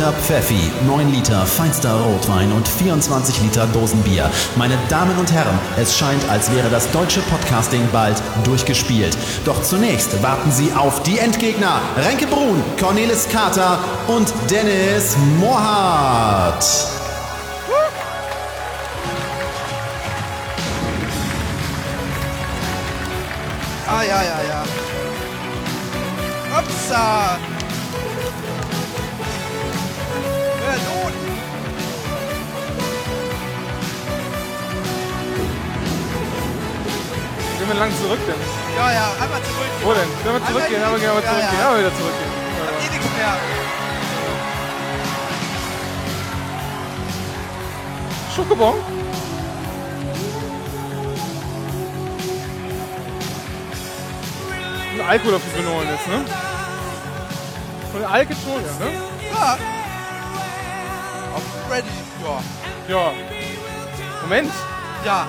4 Liter Pfeffi, 9 Liter feinster Rotwein und 24 Liter Dosenbier. Meine Damen und Herren, es scheint, als wäre das deutsche Podcasting bald durchgespielt. Doch zunächst warten Sie auf die Endgegner. Renke Brun, Cornelis Kater und Dennis Mohrhardt. Ah, ja, ja, ja. Upsa! Lang zurück denn? Ja, ja, einmal zurück. Wo denn? Können wir zurückgehen? Einmal Ja, aber zurückgehen. Ja, ja. Ja, wieder zurückgehen. Eh nichts mehr. Schokobon? Ein Alkohol auf die Phenol jetzt, ne? Von der Alke ja, ne? Ja. Auf ready. Ja. Ja. Moment. Ja.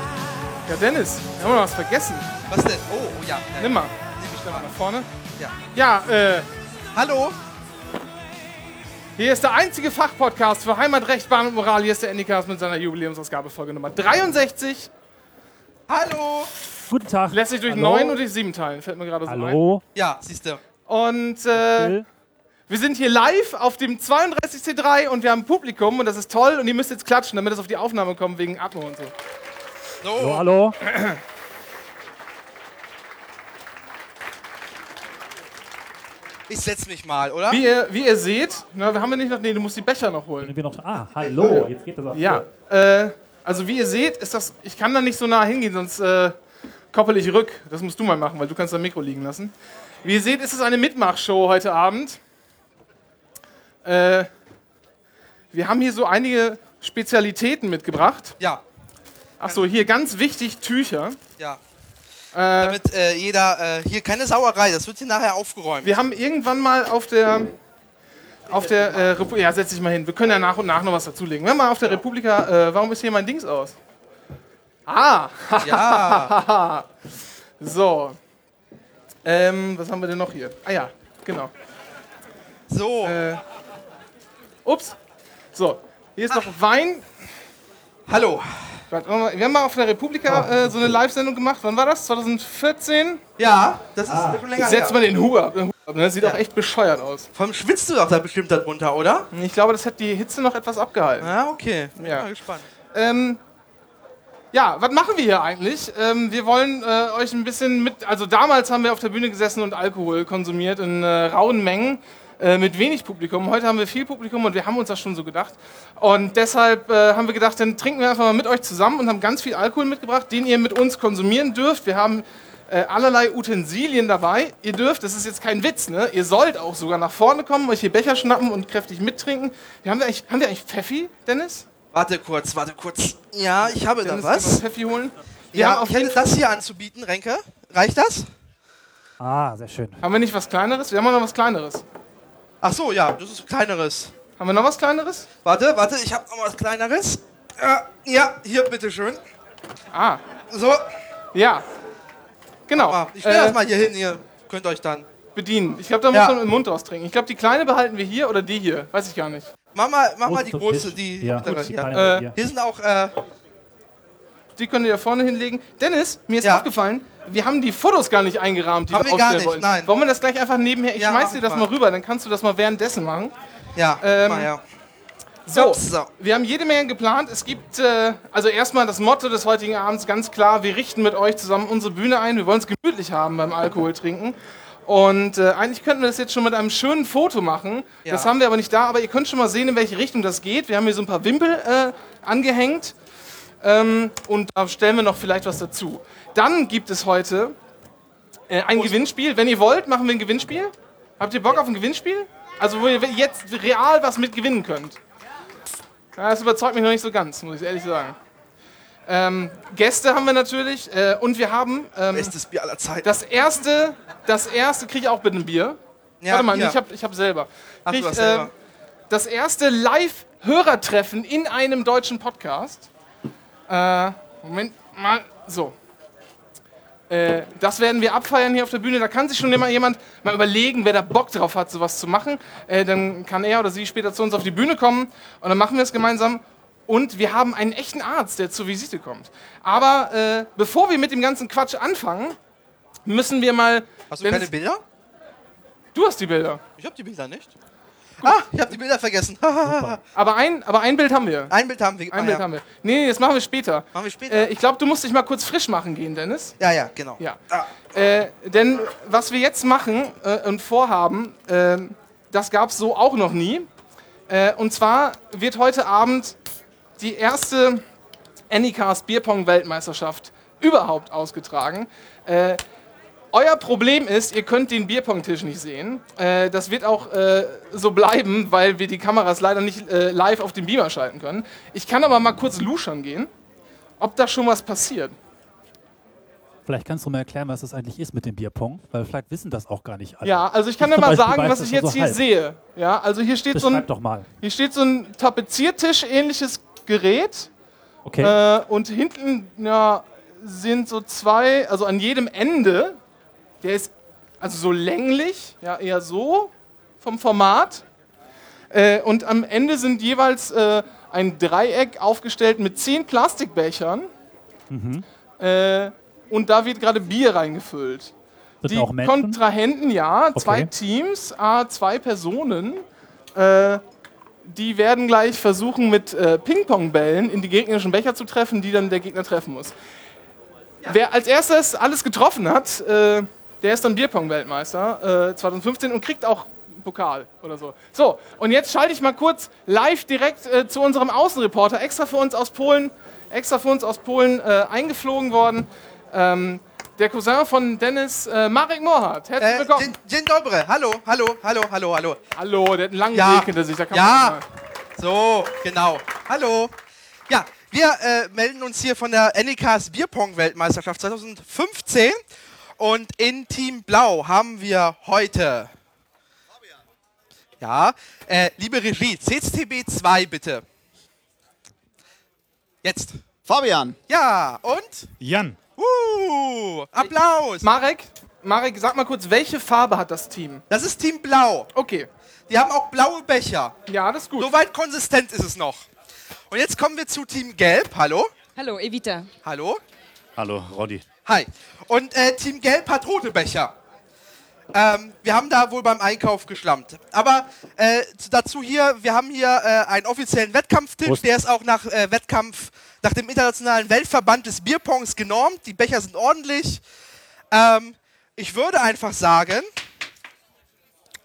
Ja, Dennis, wir haben noch was vergessen. Was denn? Oh, oh ja. ja. Nimm mal. Nehm ich Stell mal. mal nach vorne. Ja. Ja, äh, Hallo? hier ist der einzige Fachpodcast für Heimatrecht, Bahn und Moral. Hier ist der Endicast mit seiner Jubiläumsausgabe Folge Nummer 63. Hallo? Guten Tag. Lässt sich durch Hallo? 9 und durch 7 teilen, fällt mir gerade so ein. Hallo. Ja, siehst du. Und äh, wir sind hier live auf dem 32C3 und wir haben Publikum und das ist toll und ihr müsst jetzt klatschen, damit es auf die Aufnahme kommt wegen Atmo und so. So. Hallo, hallo. Ich setz mich mal, oder? Wie ihr, wie ihr seht, na, wir haben wir nicht noch, nee, du musst die Becher noch holen. Wir noch, ah, hallo. Jetzt geht das auch. Ja, äh, also wie ihr seht, ist das, ich kann da nicht so nah hingehen, sonst äh, koppel ich rück. Das musst du mal machen, weil du kannst dein Mikro liegen lassen. Wie ihr seht, ist es eine Mitmachshow heute Abend. Äh, wir haben hier so einige Spezialitäten mitgebracht. Ja. Achso, hier ganz wichtig Tücher. Ja. Äh, Damit äh, jeder, äh, hier keine Sauerei, das wird hier nachher aufgeräumt. wir haben irgendwann mal auf der auf der äh, Repu ja setz dich mal hin. Wir können ja nach und nach noch was dazulegen. Wir haben mal auf der Republika. Äh, warum ist hier mein Dings aus? Ah, Ja. so. Ähm, was haben wir denn noch hier? Ah ja, genau. So. Äh, ups. So, hier ist noch Wein. Hallo. Wir haben mal auf der Republika äh, so eine Live-Sendung gemacht. Wann war das? 2014? Ja, das ist schon länger Setz her. mal den Hut ab. Den Hut ab ne? Das sieht Ja. auch echt bescheuert aus. Vor allem schwitzt du doch da bestimmt darunter, oder? Ich glaube, das hat die Hitze noch etwas abgehalten. Ja, okay. Bin Ja. mal gespannt. Ähm, ja, was machen wir hier eigentlich? Ähm, wir wollen äh, euch ein bisschen mit. Also, damals haben wir auf der Bühne gesessen und Alkohol konsumiert in äh, rauen Mengen. Äh, Mit wenig Publikum. Heute haben wir viel Publikum und wir haben uns das schon so gedacht. Und deshalb äh, haben wir gedacht, dann trinken wir einfach mal mit euch zusammen und haben ganz viel Alkohol mitgebracht, den ihr mit uns konsumieren dürft. Wir haben äh, allerlei Utensilien dabei. Ihr dürft, das ist jetzt kein Witz, ne? Ihr sollt auch sogar nach vorne kommen, euch hier Becher schnappen und kräftig mittrinken. Wir haben, wir eigentlich, haben wir eigentlich Pfeffi, Dennis? Warte kurz, warte kurz. Ja, ich habe da Dennis, kann man was. Pfeffi holen? Wir Ja, haben auf ich hätte jeden Fall, das hier anzubieten, Renke. Reicht das? Ah, sehr schön. haben wir nicht was Kleineres? Wir haben auch noch was Kleineres. Ach so, ja, das ist kleineres. Haben wir noch was Kleineres? Warte, warte, ich habe noch was kleineres. Ja, ja, hier, bitteschön. Ah, So, ja. Genau. ah, ich stelle das Äh, mal hier hin, ihr könnt euch dann. bedienen. Ich glaube, da muss Ja. man mit dem Mund austrinken. Ich glaube, die kleine behalten wir hier oder die hier. Weiß ich gar nicht. Mach mal, mach mal Große die große, Fisch. die Ja, mittlere. gut, die Ja. kleine Äh, hier. Hier sind auch, äh, Die könnt ihr da vorne hinlegen. Dennis, mir ist Ja. aufgefallen, wir haben die Fotos gar nicht eingerahmt, die Haben wir wir gar aufstellen nicht, wollten. nein. Wollen wir das gleich einfach nebenher? Ich Ja, schmeiß mach dir das mal. mal rüber, dann kannst du das mal währenddessen machen. ja, Ähm, mal her. So, So. wir haben jede Menge geplant. Es gibt, äh, also erstmal das Motto des heutigen Abends ganz klar, wir richten mit euch zusammen unsere Bühne ein. Wir wollen es gemütlich haben beim Alkohol trinken. Und äh, eigentlich könnten wir das jetzt schon mit einem schönen Foto machen. Ja. Das haben wir aber nicht da, aber ihr könnt schon mal sehen, in welche Richtung das geht. Wir haben hier so ein paar Wimpel äh, angehängt. Ähm, und da stellen wir noch vielleicht was dazu. Dann gibt es heute äh, ein Gewinnspiel. Wenn ihr wollt, machen wir ein Gewinnspiel. Habt ihr Bock auf ein Gewinnspiel? Also wo ihr jetzt real was mit gewinnen könnt. Ja, das überzeugt mich noch nicht so ganz, muss ich ehrlich sagen. Ähm, Gäste haben wir natürlich äh, und wir haben ähm, Bestes Bier aller Zeiten. das erste, das erste, kriege ich auch bitte ein Bier? Ja, Warte mal, hier. ich habe ich hab selber. Ach, Krieg, hast selber. äh, das erste Live-Hörertreffen in einem deutschen Podcast. Äh, Moment mal, so. Äh, das werden wir abfeiern hier auf der Bühne. Da kann sich schon immer jemand mal überlegen, wer da Bock drauf hat, sowas zu machen. Äh, dann kann er oder sie später zu uns auf die Bühne kommen und dann machen wir es gemeinsam. Und wir haben einen echten Arzt, der zur Visite kommt. Aber äh, bevor wir mit dem ganzen Quatsch anfangen, müssen wir mal. Hast du keine Bilder? Du hast die Bilder. Ich habe die Bilder nicht. Ah, ich habe die Bilder vergessen. aber, ein, aber ein Bild haben wir. Ein Bild haben wir. Ein ah, Bild ja. haben wir. Nee, nee, das machen wir später. Machen wir später. Äh, ich glaube, du musst dich mal kurz frisch machen gehen, Dennis. Ja, ja, genau. Ja. Ah. Äh, denn was wir jetzt machen äh, und vorhaben, äh, das gab es so auch noch nie. Äh, und zwar wird heute Abend die erste Anycast Bierpong-Weltmeisterschaft überhaupt ausgetragen. Euer Problem ist, ihr könnt den Bierpong-Tisch nicht sehen. Äh, das wird auch äh, so bleiben, weil wir die Kameras leider nicht äh, live auf den Beamer schalten können. Ich kann aber mal kurz luschern gehen, ob da schon was passiert. Vielleicht kannst du mal erklären, was das eigentlich ist mit dem Bierpong, weil vielleicht wissen das auch gar nicht alle. Ja, also ich kann dir mal sagen, was ich jetzt so hier halb. sehe. Ja, also hier steht, so ein, hier steht so ein Tapeziertisch-ähnliches Gerät. Okay. Äh, und hinten ja, sind so zwei, also an jedem Ende der ist also so länglich, ja eher so vom Format. Äh, und am Ende sind jeweils äh, ein Dreieck aufgestellt mit zehn Plastikbechern. Mhm. Äh, und da wird gerade Bier reingefüllt. Sind die auch Kontrahenten, ja, okay. zwei Teams, a zwei Personen. Äh, die werden gleich versuchen, mit äh, Ping-Pong-Bällen in die gegnerischen Becher zu treffen, die dann der Gegner treffen muss. Ja. Wer als erstes alles getroffen hat, äh, der ist dann Bierpong-Weltmeister äh, 2015 und kriegt auch einen Pokal oder so. So, und jetzt schalte ich mal kurz live direkt äh, zu unserem Außenreporter, extra für uns aus Polen, extra für uns aus Polen äh, eingeflogen worden. Ähm, der Cousin von Dennis, äh, Marek Mohrhardt. Herzlich äh, willkommen. Dzień dobry. Hallo, hallo, hallo, hallo, hallo. Hallo, der hat einen langen ja. Weg hinter sich. Da kann ja, so, genau. Hallo. Ja, wir äh, melden uns hier von der Anycas Bierpong-Weltmeisterschaft 2015 und in Team Blau haben wir heute. Ja, äh, liebe Regie, CCTB 2 bitte. Jetzt. Fabian. Ja, und? Jan. Uh, Applaus. Marek, Marek, sag mal kurz, welche Farbe hat das Team? Das ist Team Blau. Okay. Die haben auch blaue Becher. Ja, das ist gut. Soweit konsistent ist es noch. Und jetzt kommen wir zu Team Gelb. Hallo. Hallo, Evita. Hallo. Hallo, Roddy. Hi. Und äh, Team Gelb hat rote Becher. Ähm, wir haben da wohl beim Einkauf geschlammt. Aber äh, dazu hier, wir haben hier äh, einen offiziellen Wettkampftisch, Prost. der ist auch nach äh, Wettkampf, nach dem Internationalen Weltverband des Bierpongs genormt. Die Becher sind ordentlich. Ähm, ich würde einfach sagen.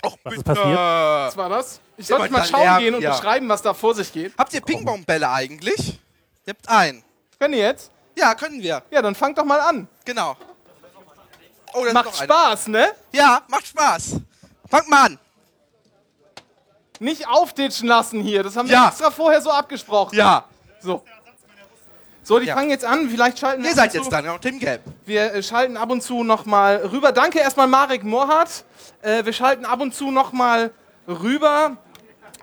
Och, was ist passiert? Was war das? Ich sollte mal schauen gehen und ja. beschreiben, was da vor sich geht. Habt ihr Ping-Pong-Bälle eigentlich? Ihr habt einen. Können ihr jetzt? Ja, können wir. Ja, dann fang doch mal an. Genau. Oh, macht Spaß, ne? Ja, macht Spaß. Fang mal an. Nicht aufditschen lassen hier. Das haben wir ja. extra vorher so abgesprochen. Ja. So. So, die ja. fangen jetzt an. Vielleicht schalten wir. Ihr seid jetzt dann, Tim Gelb. Wir äh, schalten ab und zu nochmal rüber. Danke erstmal Marek Mohrhardt. Äh, wir schalten ab und zu nochmal rüber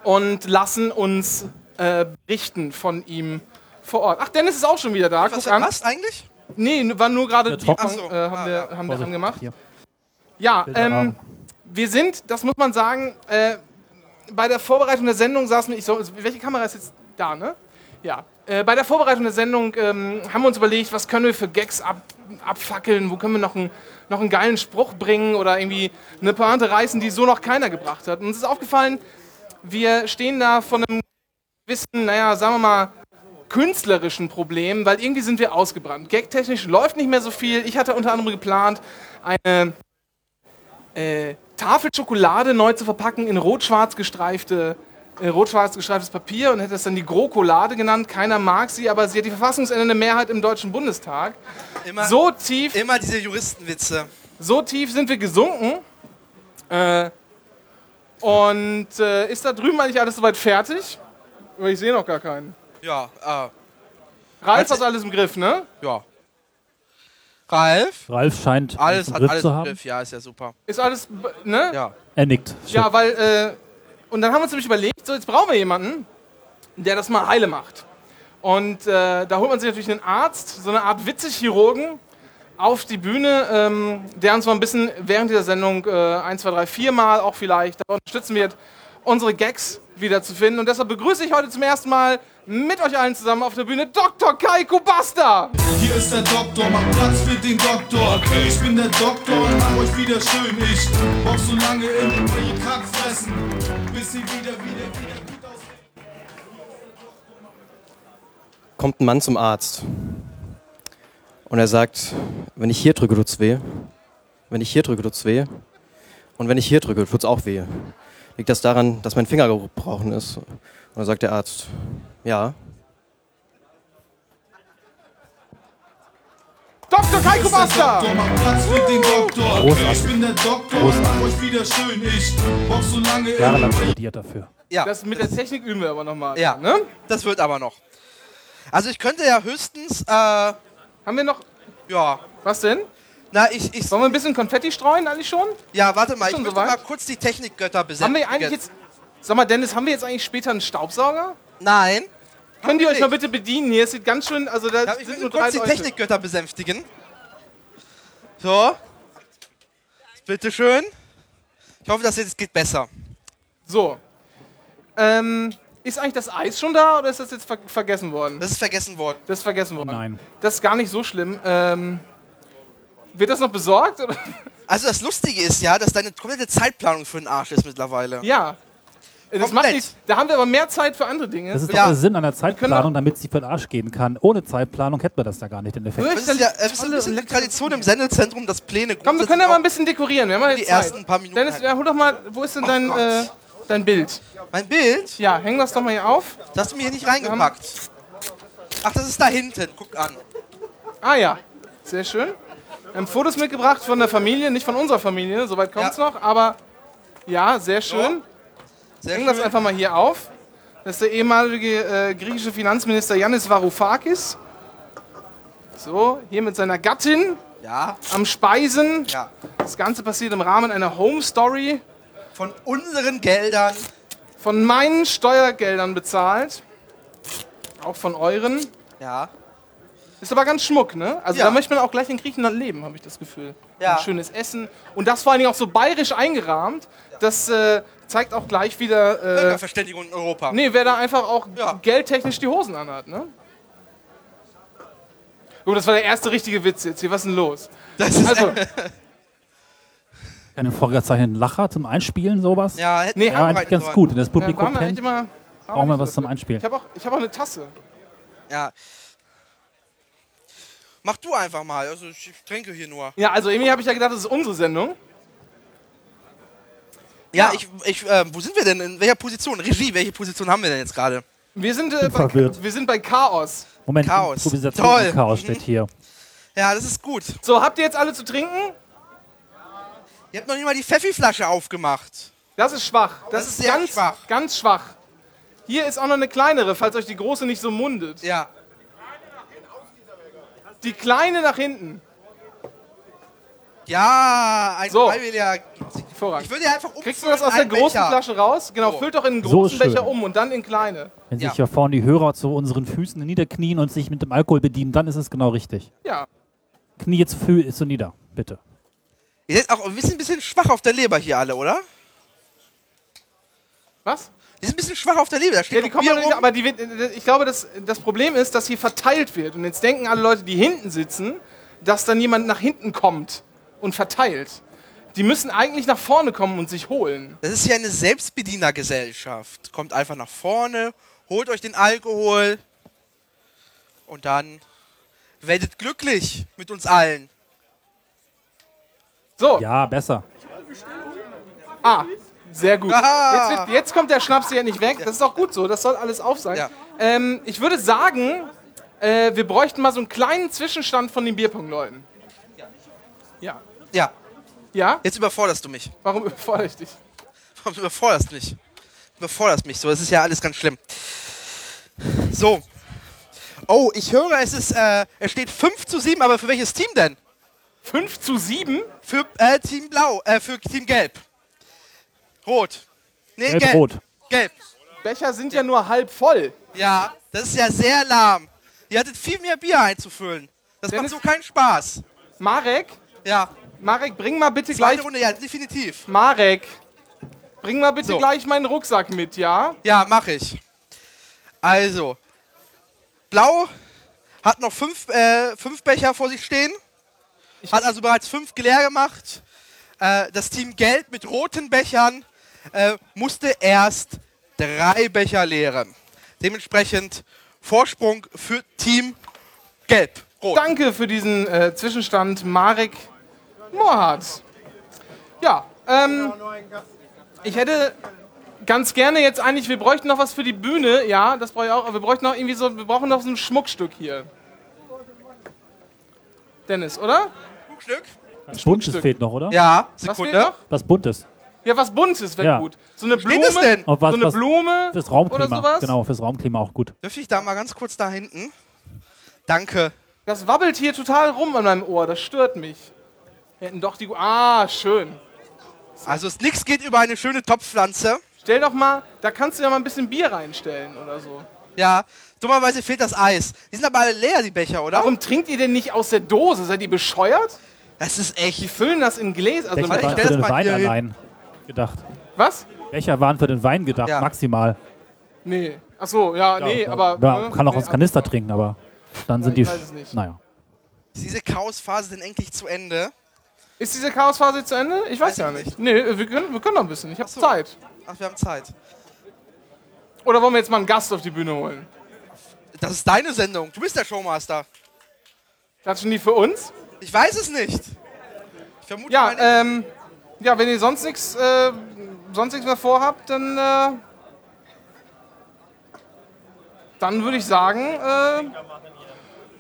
und lassen uns äh, berichten von ihm vor Ort. Ach, Dennis ist auch schon wieder da. Was, was eigentlich? Nee, war nur gerade die Trocken, äh, haben, ah, wir, haben wir angemacht. Hier. Ja, ähm, wir sind, das muss man sagen, äh, bei der Vorbereitung der Sendung saßen wir, ich so, welche Kamera ist jetzt da, ne? Ja. Äh, bei der Vorbereitung der Sendung ähm, haben wir uns überlegt, was können wir für Gags ab, abfackeln, wo können wir noch einen, noch einen geilen Spruch bringen oder irgendwie eine Pointe reißen, die so noch keiner gebracht hat. Und uns ist aufgefallen, wir stehen da von einem gewissen, naja, sagen wir mal, künstlerischen Problem, weil irgendwie sind wir ausgebrannt. Gagtechnisch läuft nicht mehr so viel. Ich hatte unter anderem geplant, eine äh, Tafel Schokolade neu zu verpacken in rot-schwarz gestreifte äh, rot-schwarz gestreiftes Papier und hätte es dann die Grokolade genannt. Keiner mag sie, aber sie hat die verfassungsändernde Mehrheit im Deutschen Bundestag. Immer, so tief. Immer diese Juristenwitze. So tief sind wir gesunken. Äh, und äh, ist da drüben eigentlich alles soweit fertig? Aber ich sehe noch gar keinen. Ja, äh. Ralf hat alles im Griff, ne? Ja. Ralf? Ralf scheint alles hat Griff alles im Griff, ja, ist ja super. Ist alles, ne? Ja. Er nickt. Ja, weil, äh, und dann haben wir uns nämlich überlegt, so jetzt brauchen wir jemanden, der das mal heile macht. Und äh, da holt man sich natürlich einen Arzt, so eine Art Witzig-Chirurgen, auf die Bühne, ähm, der uns mal ein bisschen während dieser Sendung äh, 1, 2, 3, 4 Mal auch vielleicht unterstützen wird, unsere Gags wiederzufinden. Und deshalb begrüße ich heute zum ersten Mal mit euch allen zusammen auf der Bühne Dr. Kai Kubasta. Hier ist der Doktor, mach Platz für den Doktor. Okay. Ich bin der Doktor und mach euch wieder schön. Ich box so lange in eure Kackfressen, bis sie wieder, wieder, wieder gut aussehen. Kommt ein Mann zum Arzt und er sagt, wenn ich hier drücke, tut's weh. Wenn ich hier drücke, tut's weh. Und wenn ich hier drücke, tut's auch weh. Liegt das daran, dass mein Finger gebrochen ist? Und dann sagt der Arzt, ja. Dr. Kai Kubasta. Doktor, mach Platz für den Doktor. Okay. Ich bin der Doktor und mach euch wieder schön. Ich box so lange Jahrelang studiert dafür. Ja, Das mit der Technik üben wir aber nochmal. ja. Ne? das wird aber noch. Also ich könnte ja höchstens, äh, Haben wir noch. ja, Was denn? na ich, ich, Sollen wir ein bisschen Konfetti streuen eigentlich schon? ja, warte mal, ich Schon möchte soweit? mal kurz die Technikgötter besänftigen. Haben wir eigentlich jetzt. Sag mal, Dennis, haben wir jetzt eigentlich später einen Staubsauger? Nein. Könnt ihr euch nicht. mal bitte bedienen hier? Es sieht ganz schön. Also da Ja, ich sind will nur kurz die Leute. Technikgötter besänftigen. So. Bitte schön. Ich hoffe, das jetzt geht besser. So. Ähm, ist eigentlich das Eis schon da oder ist das jetzt ver vergessen worden? Das ist vergessen worden. Das ist vergessen worden. Nein. Das ist gar nicht so schlimm. Ähm, wird das noch besorgt? Oder? Also das Lustige ist ja, dass deine komplette Zeitplanung für den Arsch ist mittlerweile. Ja. Das macht nichts. Da haben wir aber mehr Zeit für andere Dinge. Das ist Ja. doch der Sinn einer Zeitplanung, damit sie für den Arsch gehen kann. Ohne Zeitplanung hätten wir das da gar nicht in Effekt. Das ist ja das ist ein bisschen die Tradition im Sendezentrum, dass Pläne Komm, wir können ja mal ein bisschen dekorieren. Wir haben ja Die Zeit. ersten paar Minuten Dennis, halt. ja, hol doch mal, wo ist denn dein, äh, dein Bild? Mein Bild, Ja, häng das doch mal hier auf. das hast du mir hier nicht reingepackt. Ach, das ist da hinten. Guck an. Ah ja, sehr schön. Wir haben Fotos mitgebracht von der Familie, nicht von unserer Familie, soweit kommt es Ja. noch, aber ja, sehr schön. Sehr Häng das einfach mal hier auf. Das ist der ehemalige äh, griechische Finanzminister Yannis Varoufakis. So, hier mit seiner Gattin Ja, am Speisen. ja. Das Ganze passiert im Rahmen einer Home Story Von unseren Geldern. von meinen Steuergeldern bezahlt. Auch von euren. Ja. Ist aber ganz schmuck, ne? Also Ja. da möchte man auch gleich in Griechenland leben, habe ich das Gefühl. Ja. Ein schönes Essen. Und das vor allen Dingen auch so bayerisch eingerahmt. Das äh, zeigt auch gleich wieder, äh, Völkerverständigung in Europa. nee, wer da einfach auch Ja. geldtechnisch die Hosen anhat, ne? Gut, das war der erste richtige Witz jetzt hier. Was ist denn los? Das ist, Also, Einen vorgezeichneten Lacher zum Einspielen, sowas? ja, hätten Nee, Ja, eigentlich ganz sollen. gut. Und das Publikum eigentlich kennt, immer. brauchen wir was zum Einspielen. Ich habe auch, ich hab auch eine Tasse. Ja. Mach du einfach mal. Also ich trinke hier nur. Ja, also irgendwie habe ich ja gedacht, das ist unsere Sendung. Ja, Ja. ich, ich äh, wo sind wir denn? In welcher Position? Regie, welche Position haben wir denn jetzt gerade? Wir sind, äh, bei, wir sind bei Chaos. Moment, Chaos. Improvisation Toll. Chaos steht hier. Ja, das ist gut. So, habt ihr jetzt alle zu trinken? Ihr habt noch nicht mal die Pfeffi-Flasche aufgemacht. Das ist schwach. Das, Das ist, ist ganz schwach. ganz schwach. Hier ist auch noch eine kleinere, falls euch die große nicht so mundet. Ja. Die kleine nach hinten. Ja, ein So. freiwilliger. Ich Hervorragend. würde ja einfach umfüllen Kriegst du das aus der großen Becher. Flasche raus? Genau, So. füllt doch in einen So großen schön. Becher um und dann in kleine. Wenn Ja. sich hier vorne die Hörer zu unseren Füßen niederknien und sich mit dem Alkohol bedienen, dann ist es genau richtig. Ja. Knie jetzt für, so nieder, bitte. Ihr seid auch ein bisschen, bisschen schwach auf der Leber hier alle, oder? Was? Die sind ein bisschen schwach auf der Leber. Da Ja, steht die noch kommen nicht, rum. aber die, ich glaube, das, das Problem ist, dass hier verteilt wird. Und jetzt denken alle Leute, die hinten sitzen, dass dann jemand nach hinten kommt und verteilt. Die müssen eigentlich nach vorne kommen und sich holen. Das ist hier eine Selbstbedienergesellschaft. Kommt einfach nach vorne, holt euch den Alkohol und dann werdet glücklich mit uns allen. So, Ja, besser. ah, sehr gut. Jetzt, wird, jetzt kommt der Schnaps ja nicht weg. Das ist auch gut so, das soll alles auf sein. Ja. Ähm, ich würde sagen, äh, wir bräuchten mal so einen kleinen Zwischenstand von den Bierpong-Leuten. Ja. Ja, Ja? jetzt überforderst du mich. Warum überfordere ich dich? Du überforderst mich. Du überforderst mich so. Es ist ja alles ganz schlimm. So. Oh, ich höre, es ist, äh, es steht 5 zu 7, aber für welches Team denn? 5 zu 7? Für äh, Team Blau, äh, für Team Gelb. Rot. Nee, gelb. Gelb-rot. Gelb. Becher sind ja nur halb voll. Ja, das ist ja sehr lahm. Ihr hattet viel mehr Bier einzufüllen. Das Dennis- macht so keinen Spaß. Marek, Ja, Marek, bring mal bitte zweite gleich. Runde, ja, definitiv. Marek, bring mal bitte So. gleich meinen Rucksack mit, ja? Ja, mach ich. Also, Blau hat noch fünf, äh, fünf Becher vor sich stehen. Hat also bereits fünf leer gemacht. Äh, das Team Gelb mit roten Bechern äh, musste erst drei Becher leeren. Dementsprechend Vorsprung für Team Gelb. Rot. Danke für diesen äh, Zwischenstand, Marek Mohrhardt. Ja, ähm, ich hätte ganz gerne jetzt eigentlich, wir bräuchten noch was für die Bühne, ja, das brauche ich auch, aber wir bräuchten noch irgendwie so, wir brauchen noch so ein Schmuckstück hier. Dennis, oder? Stück. Was Buntes Schmuckstück. fehlt noch, oder? Ja, Was fehlt Sekunde. noch? Was Buntes. Ja, was Buntes wäre Ja. gut. So eine Blume, was, so eine was Blume fürs oder Raumklima. sowas. Genau, fürs Raumklima auch gut. Dürfte ich da mal ganz kurz da hinten? Danke. Das wabbelt hier total rum an meinem Ohr, das stört mich. Wir hätten doch die... Ah, schön. Also es- nichts geht über eine schöne Topfpflanze. Stell doch mal, da kannst du ja mal ein bisschen Bier reinstellen oder so. Ja, dummerweise fehlt das Eis. Die sind aber alle leer, die Becher, oder? Warum trinkt ihr denn nicht aus der Dose? Seid ihr bescheuert? Das ist Die echt. füllen das in Gläser. Also Becher ich waren für das den mal Wein hier allein gedacht. was? Becher waren für den Wein gedacht, Ja. maximal. Nee. Ach so, ja, nee, Ja, aber. Ja, ne? kann auch nee, aus Kanister trinken, aber dann sind die. ich weiß es nicht. Naja. Ist diese Chaosphase denn endlich zu Ende? Ist diese Chaosphase zu Ende? Ich weiß Weiß ja ich nicht. Nee, wir können, wir können noch ein bisschen. Ich habe so. Zeit. Ach, wir haben Zeit. Oder wollen wir jetzt mal einen Gast auf die Bühne holen? Das ist deine Sendung. Du bist der Showmaster. Klatschen die für uns? Ich weiß es nicht. Ich vermute Ja, mal nicht. ähm. Ja, wenn ihr sonst nichts äh, sonst nichts mehr vorhabt, dann. Äh, dann würde ich sagen, äh,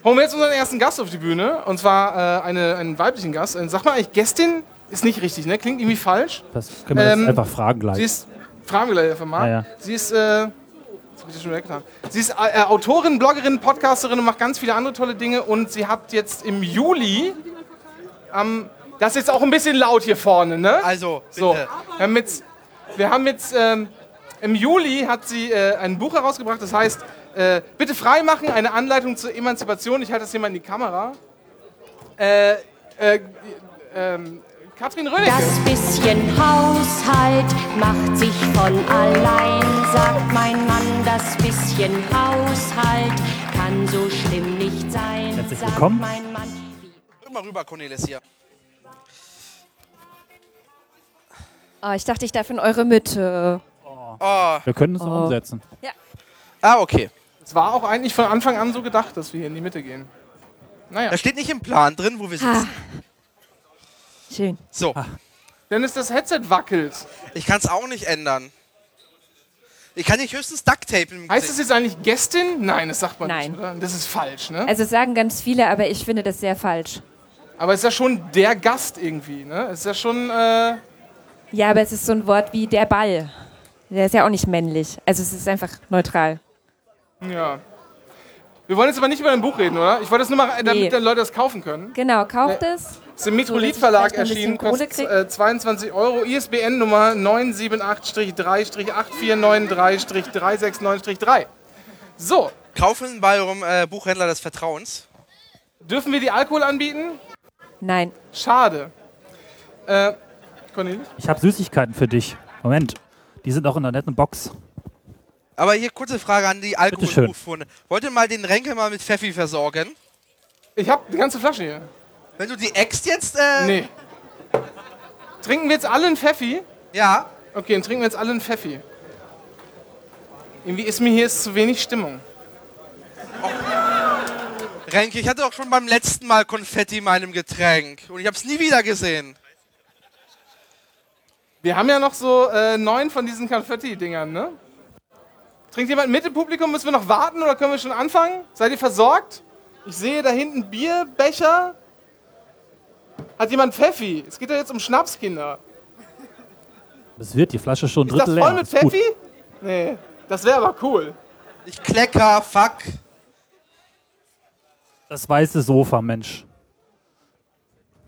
holen wir jetzt unseren ersten Gast auf die Bühne. Und zwar äh, eine, einen weiblichen Gast. Äh, Sag mal eigentlich, Gästin ist nicht richtig, ne? Klingt irgendwie falsch. Das können wir Ähm, jetzt einfach fragen gleich. Sie ist, fragen wir gleich einfach mal. Ja, ja. Sie ist, äh. Sie ist äh, Autorin, Bloggerin, Podcasterin und macht ganz viele andere tolle Dinge. Und sie hat jetzt im Juli, am, das ist jetzt auch ein bisschen laut hier vorne, ne? also, bitte. So, wir haben jetzt, wir haben jetzt ähm, im Juli hat sie äh, ein Buch herausgebracht, das heißt äh, Bitte freimachen, eine Anleitung zur Emanzipation. Ich halte das hier mal in die Kamera. Äh, äh, ähm, Katrin Rönecke. Das bisschen Haushalt macht sich von allein, sagt mein Mann. Das bisschen Haushalt kann so schlimm nicht sein, Herzlich sagt willkommen. mein Mann. Mal rüber, Cornelis hier. Oh, ich dachte, ich darf in eure Mitte. Oh, Wir können es noch Oh. umsetzen. ah, okay. Es war auch eigentlich von Anfang an so gedacht, dass wir hier in die Mitte gehen. Naja. Da steht nicht im Plan drin, wo wir Ha. sitzen. Schön. So, Dennis, das Headset wackelt. ich kann es auch nicht ändern. Ich kann nicht höchstens Ducktapen. im Heißt das jetzt eigentlich Gästin? Nein, das sagt man Nein. nicht, oder? Das ist falsch, ne? Also sagen ganz viele, aber ich finde das sehr falsch. Aber es ist ja schon der Gast irgendwie, ne? Es ist ja schon, äh, Ja, aber es ist so ein Wort wie der Ball. Der ist ja auch nicht männlich. Also es ist einfach neutral. Ja. Wir wollen jetzt aber nicht über dein Buch reden, oder? Ich wollte das nur mal, damit Nee. die Leute das kaufen können. Genau, kauft es. Es ist im Metrolit Verlag ein erschienen, kostet äh, 22 Euro. ISBN Nummer 978-3-8493-369-3. So, Kaufen bei eurem äh, Buchhändler des Vertrauens. dürfen wir die Alkohol anbieten? Nein. Schade. Äh, Cornelis? Ich habe Süßigkeiten für dich. Moment. Die sind auch in der netten Box. Aber hier kurze Frage an die. Alkoholbuchfunde. Wollt ihr mal den Renke mal mit Pfeffi versorgen? Ich habe die ganze Flasche hier. Wenn du die ext jetzt, äh, Nee. Trinken wir jetzt alle einen Pfeffi? ja. Okay, dann trinken wir jetzt alle einen Pfeffi. Irgendwie ist mir hier zu wenig Stimmung. Renke, ich hatte doch schon beim letzten Mal Konfetti in meinem Getränk und ich habe es nie wieder gesehen. Wir haben ja noch so äh, neun von diesen Konfetti-Dingern, ne? Trinkt jemand mit im Publikum? Müssen wir noch warten oder können wir schon anfangen? Seid ihr versorgt? Ich sehe da hinten Bierbecher. Hat jemand Pfeffi? Es geht ja jetzt um Schnapskinder. Es wird die Flasche schon Ist das Drittel voll leer. mit Ist gut. Pfeffi? Nee, das wäre aber cool. Ich klecker, fuck. Das weiße Sofa, Mensch.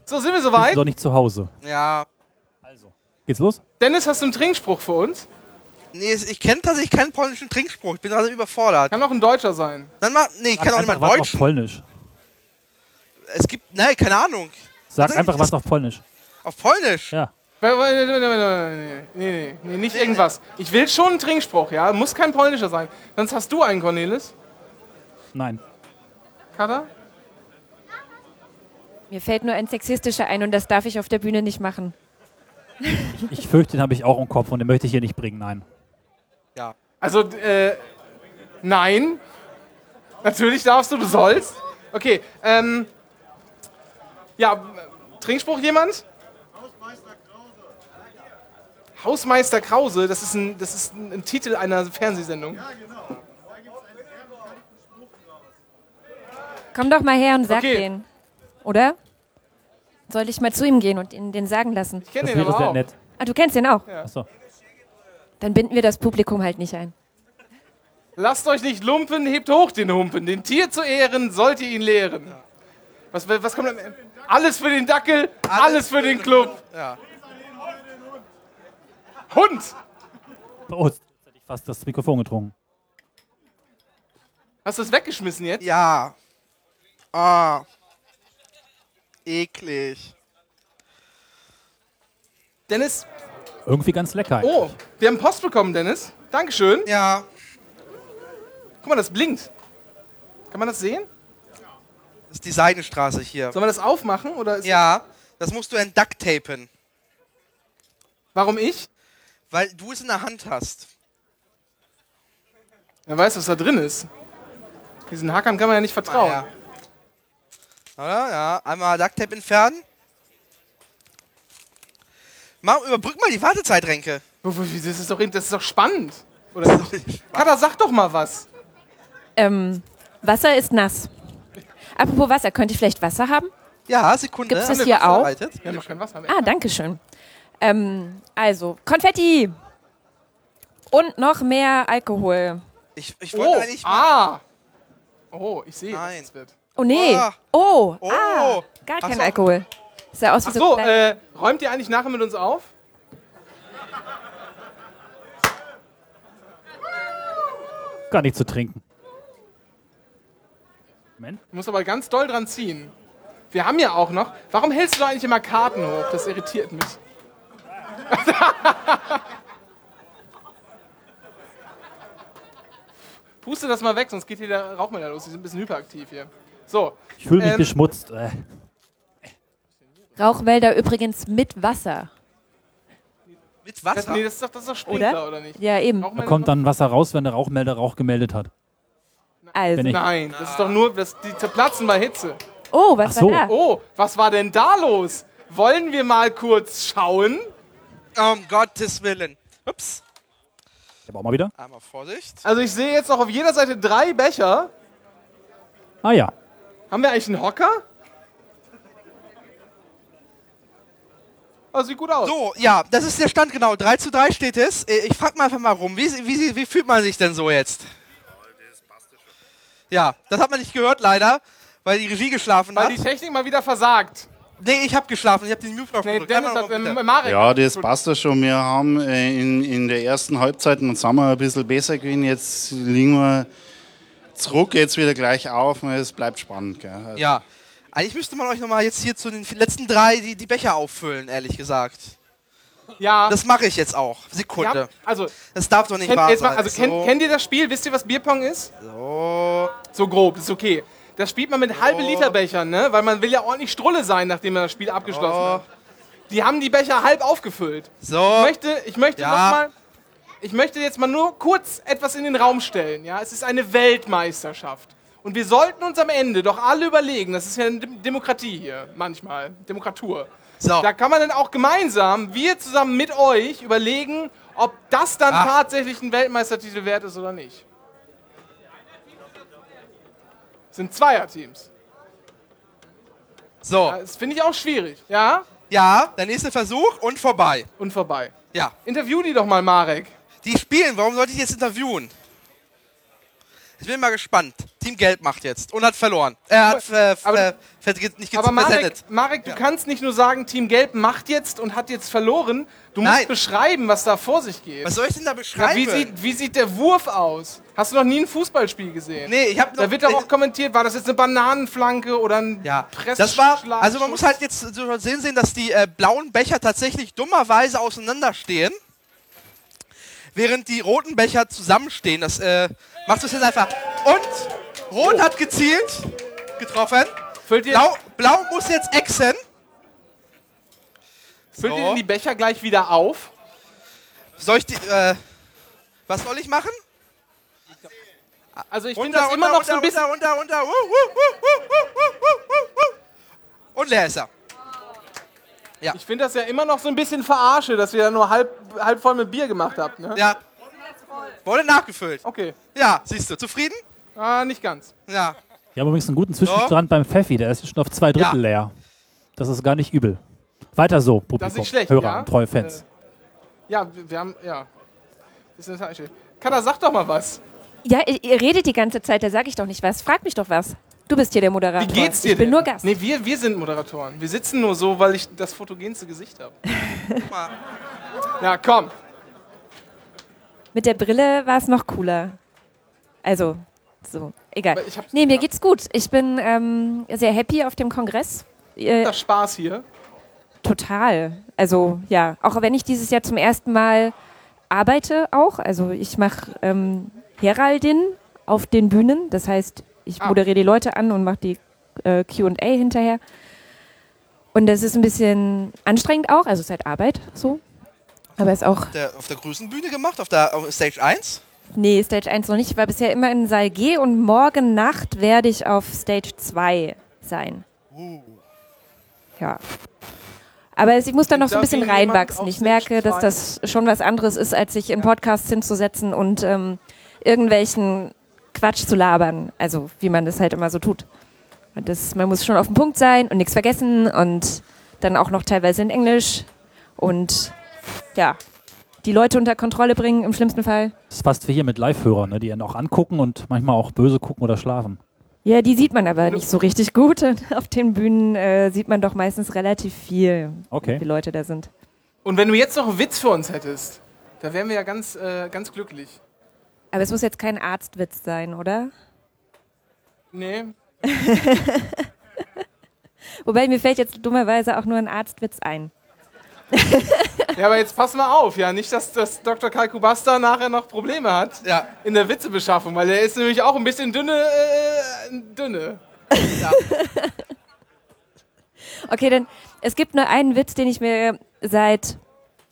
So, sind wir Bist du soweit? doch nicht zu Hause. Ja. Geht's los? Dennis, hast du einen Trinkspruch für uns? Nee, ich kenne tatsächlich keinen polnischen Trinkspruch. Ich bin gerade überfordert. Kann auch ein Deutscher sein. Dann mal, nee, ich kann auch nicht Einfach mal was auf Deutsch. Polnisch. Es gibt, ne, keine Ahnung. Sag Sag einfach was auf Polnisch. Auf Polnisch. Ja. Nee, nee, nee, nee, nicht irgendwas. Ich will schon einen Trinkspruch, ja? Muss kein polnischer sein. Sonst hast du einen, Cornelis. Nein. Kada? Mir fällt nur ein sexistischer ein und das darf ich auf der Bühne nicht machen. Ich fürchte, den habe ich auch im Kopf und den möchte ich hier nicht bringen. Nein. Ja. Also, äh, nein. Natürlich darfst du, du sollst. Okay, ähm. Ja, Trinkspruch jemand? Hausmeister Krause, das ist ein, das ist ein, ein Titel einer Fernsehsendung. Komm doch mal her und sag Okay. den. Oder? Soll ich mal zu ihm gehen und ihn den sagen lassen? Ich kenne den aber sehr auch. nett. Ah, du kennst den auch. Achso. Dann binden wir das Publikum halt nicht ein. Lasst euch nicht lumpen, hebt hoch den Humpen. Den Tier zu ehren, sollt ihr ihn lehren. Was, was kommt? Alles für den Dackel, alles, für den Club. Ja. Hund! Oh, jetzt hätte ich fast das Mikrofon getrunken. Hast du es weggeschmissen jetzt? Ja. Ah. Eklig. Dennis, Irgendwie ganz lecker. oh, wir haben Post bekommen, Dennis. Dankeschön. Ja. Guck mal, das blinkt. Kann man das sehen? Das ist die Seidenstraße hier. Sollen wir das aufmachen? Oder ist Ja. Das musst du entducktapen, Warum ich? weil du es in der Hand hast. Wer weiß, was da drin ist. Diesen Hackern kann man ja nicht vertrauen. Ja. Oder? Ja. Einmal Ducktape entfernen. Mach, überbrück mal die Wartezeit, Renke. Das ist doch, das ist doch spannend. Oder? Kada, sag doch mal was. Ähm, Wasser ist nass. Apropos Wasser, könnte ich vielleicht Wasser haben? Ja, Sekunde. Gibt's das Haben wir hier auch? vorbereitet? Wir haben noch kein Wasser mehr. Ah, danke schön. Ähm, also, Konfetti. Und noch mehr Alkohol. Ich, ich wollte Oh, eigentlich. ah. Oh, ich sehe, Nein. es. Oh nee. Ah. Oh, Oh. ah, gar Ach kein so. Alkohol. Sah aus wie Ach so, so, äh, räumt ihr eigentlich nachher mit uns auf? Gar nicht zu trinken. Moment. Du musst aber ganz doll dran ziehen. Wir haben ja auch noch. Warum hältst du da eigentlich immer Karten hoch? Das irritiert mich. Puste das mal weg, sonst geht hier der Rauchmelder los. Die sind ein bisschen hyperaktiv hier. So, Ich fühle mich Ähm, beschmutzt. Rauchwälder übrigens mit Wasser. Mit das, Wasser. nee, das ist doch, das ist doch Sprinkler, Oder? oder, nicht? Ja, eben. Da kommt dann Wasser raus, wenn der Rauchmelder Rauch gemeldet hat. Also. Nein, das ist doch nur, das, die zerplatzen bei Hitze. Oh, was Ach so. war da? Oh, was war denn da los? Wollen wir mal kurz schauen? Um Gottes Willen. Ups. Ich auch mal wieder. Einmal Vorsicht. Also ich sehe jetzt noch auf jeder Seite drei Becher. Ah ja. Haben wir eigentlich einen Hocker? Oh, sieht gut aus. So, ja, das ist der Stand genau. 3 zu 3 steht es. Äh, Ich frag mal einfach mal rum. Wie, wie, wie fühlt man sich denn so jetzt? Ja, das hat man nicht gehört leider, weil die Regie geschlafen Weil hat. die Technik mal wieder versagt. Nee, ich habe geschlafen. Ich habe den Mute-Knopf Nee, gedrückt. Dennis hat, äh, Marek. Ja, das passt ja schon. Wir haben äh, in, in der ersten Halbzeit und sind wir ein bisschen besser gewesen. Jetzt liegen wir zurück, jetzt wieder gleich auf und es bleibt spannend. Gell? Also, Ja. Eigentlich müsste man euch nochmal jetzt hier zu den letzten drei die, die Becher auffüllen, ehrlich gesagt. Ja. Das mache ich jetzt auch. Sekunde. ja, also, Das darf doch nicht kennt, wahr mal, sein. also kennt, so. kennt ihr das Spiel? Wisst ihr, was Bierpong ist? so. So grob, ist okay. Das spielt man mit halbe Oh. Liter Bechern, ne? Weil man will ja ordentlich Strulle sein, nachdem man das Spiel abgeschlossen Oh. hat. Die haben die Becher halb aufgefüllt. So. Ich möchte, ich möchte Ja. noch mal, ich möchte jetzt mal nur kurz etwas in den Raum stellen. Ja, es ist eine Weltmeisterschaft. Und wir sollten uns am Ende doch alle überlegen, das ist ja eine Dem- Demokratie hier, manchmal, Demokratur. So. Da kann man dann auch gemeinsam, wir zusammen mit euch, überlegen, ob das dann Ach. tatsächlich ein Weltmeistertitel wert ist oder nicht. Das sind Zweierteams. So. Das finde ich auch schwierig. Ja? Ja, der nächste Versuch und vorbei. Und vorbei. Ja. Interview die doch mal, Marek. Die spielen, warum sollte ich jetzt interviewen? Ich bin mal gespannt. Team Gelb macht jetzt und hat verloren. Er hat äh, Aber- äh, nicht Aber Marek. Marek du Ja. kannst nicht nur sagen, Team Gelb macht jetzt und hat jetzt verloren. Du musst Nein. beschreiben, was da vor sich geht. Was soll ich denn da Ja, beschreiben? wie, sieht, wie sieht der Wurf aus? Hast du noch nie ein Fußballspiel gesehen? nee, ich habe Da wird doch auch kommentiert, war das jetzt eine Bananenflanke oder ein Ja, das war, Pressschlag- also man muss halt jetzt so sehen, sehen, dass die äh, blauen Becher tatsächlich dummerweise auseinanderstehen, während die roten Becher zusammenstehen. Das äh, macht es jetzt einfach. Und Rot hat gezielt, getroffen. Blau, Blau muss jetzt exen. füllt So. ihr denn die Becher gleich wieder auf? Soll ich die, äh, was soll ich machen? Also ich finde das immer noch so ein bisschen... runter, runter, runter. Uh, uh, uh. Und leer ist er. Ich finde das ja immer noch so ein bisschen verarsche, dass ihr da nur halb, halb voll mit Bier gemacht habt. Ne? Ja. Wurde nachgefüllt. Okay. Ja, siehst du. Zufrieden? Ah, nicht ganz. Ja. Wir haben übrigens einen guten Zwischenstand beim Pfeffi, der ist schon auf zwei Drittel Ja. leer. Das ist gar nicht übel. Weiter so, Publikum, Das ist nicht schlecht, Hörer ja? und treue Fans. Ja, wir wir haben... Ja. Ist eine Sache. Kada, sag doch mal was. Ja, ihr, ihr redet die ganze Zeit, da sag ich doch nicht was. Frag mich doch was. Du bist hier der Moderator. Wie geht's dir Ich bin denn? nur Gast. Nee, wir, wir sind Moderatoren. Wir sitzen nur so, weil ich das fotogenste Gesicht habe. Mal. Ja, komm. Mit der Brille war es noch cooler. Also, so, egal. Nee, mir geht's gut. Ich bin ähm, sehr happy auf dem Kongress. Äh, Das Spaß hier. total. Also, ja, auch wenn ich dieses Jahr zum ersten Mal arbeite auch. Also, ich mache ähm, Heraldin auf den Bühnen. Das heißt, ich Ah. moderiere die Leute an und mache die äh, QA hinterher. Und das ist ein bisschen anstrengend auch. Also, es ist halt Arbeit so. Aber es ist auch Der, auf der Größenbühne gemacht, auf der auf Stage 1. Nee, Stage 1 noch nicht. Ich war bisher immer in Saal G und morgen Nacht werde ich auf Stage 2 sein. Ja. Aber ich muss da noch so ein bisschen reinwachsen. auf Ich merke, dass 2? das schon was anderes ist, als sich in Podcasts hinzusetzen und ähm, irgendwelchen Quatsch zu labern. Also, wie man das halt immer so tut. Und das, man muss schon auf dem Punkt sein und nichts vergessen und dann auch noch teilweise in Englisch und ja, die Leute unter Kontrolle bringen im schlimmsten Fall. Das ist fast wie hier mit Live-Hörern, ne, die einen auch angucken und manchmal auch böse gucken oder schlafen. Ja, die sieht man aber nicht so richtig gut. Auf den Bühnen äh, sieht man doch meistens relativ viel, Okay. wie Leute da sind. Und wenn du jetzt noch einen Witz für uns hättest, da wären wir ja ganz, äh, ganz glücklich. Aber es muss jetzt kein Arztwitz sein, oder? Nee. Wobei mir fällt jetzt dummerweise auch nur ein Arztwitz ein. Ja, aber jetzt pass mal auf, ja. Nicht, dass, dass Dr. Kalkubasta nachher noch Probleme hat Ja. in der Witzebeschaffung, weil er ist nämlich auch ein bisschen dünne, äh, dünne. Okay, denn es gibt nur einen Witz, den ich mir seit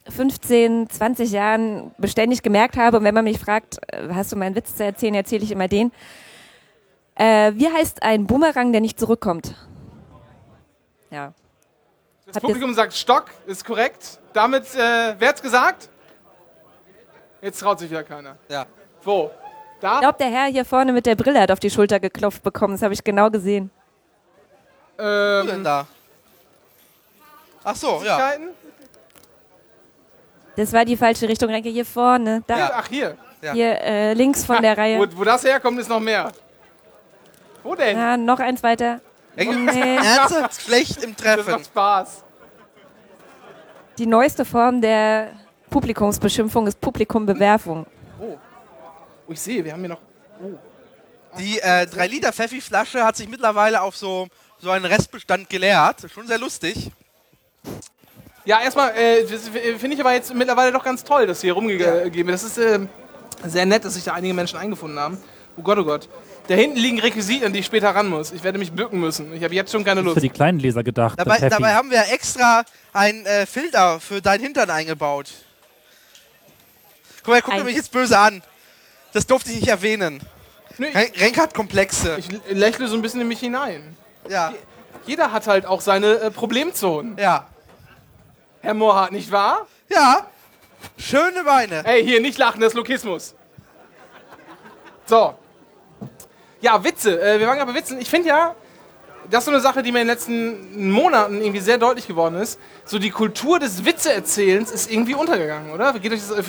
15, 20 Jahren beständig gemerkt habe. Und wenn man mich fragt, äh, hast du meinen Witz zu erzählen, erzähle ich immer den. Äh, wie heißt ein Bumerang, der nicht zurückkommt? Ja. Das Habt Publikum sagt Stock, ist korrekt. Damit, äh, wer hat's gesagt? Jetzt traut sich wieder keiner. Ja. Wo? Ich Da? glaube, der Herr hier vorne mit der Brille hat auf die Schulter geklopft bekommen. Das habe ich genau gesehen. Wo denn Ähm, da? Ach so, ja. Das war die falsche Richtung, Renke. Hier vorne. Da. Ja. Ach, hier. Ja. Hier äh, links von der Reihe. Wo, wo das herkommt, ist noch mehr. Wo denn? Ja, noch eins weiter. Ey, Nee. Ernsthaft schlecht im Das Treffen. macht Spaß. Die neueste Form der Publikumsbeschimpfung ist Publikumbewerfung. Oh, ich sehe, wir haben hier noch. Die äh, 3-Liter-Pfeffi-Flasche hat sich mittlerweile auf so, so einen Restbestand geleert. Schon sehr lustig. Ja, erstmal äh, das finde ich aber jetzt mittlerweile doch ganz toll, dass hier rumgegeben wird. Das ist äh, sehr nett, dass sich da einige Menschen eingefunden haben. Oh Gott, oh Gott. Da hinten liegen Requisiten, an die ich später ran muss. Ich werde mich bücken müssen. Ich habe jetzt schon keine Lust. für die kleinen Leser gedacht. Dabei, dabei haben wir extra einen äh, Filter für deinen Hintern eingebaut. Guck mal, guck Ein- mich jetzt böse an. Das durfte ich nicht erwähnen. Ren Renk hat Komplexe. ich lächle so ein bisschen in mich hinein. Ja, Jeder hat halt auch seine äh, Problemzonen. ja. Herr Mohrhardt, nicht wahr? Ja. Schöne Beine. Ey, hier nicht lachen, das ist Lokismus. So. Ja, Witze. Äh, wir waren gerade bei Witzen. Ich finde ja, das ist so eine Sache, die mir in den letzten Monaten irgendwie sehr deutlich geworden ist. So die Kultur des Witzeerzählens ist irgendwie untergegangen, oder? Geht euch das, äh,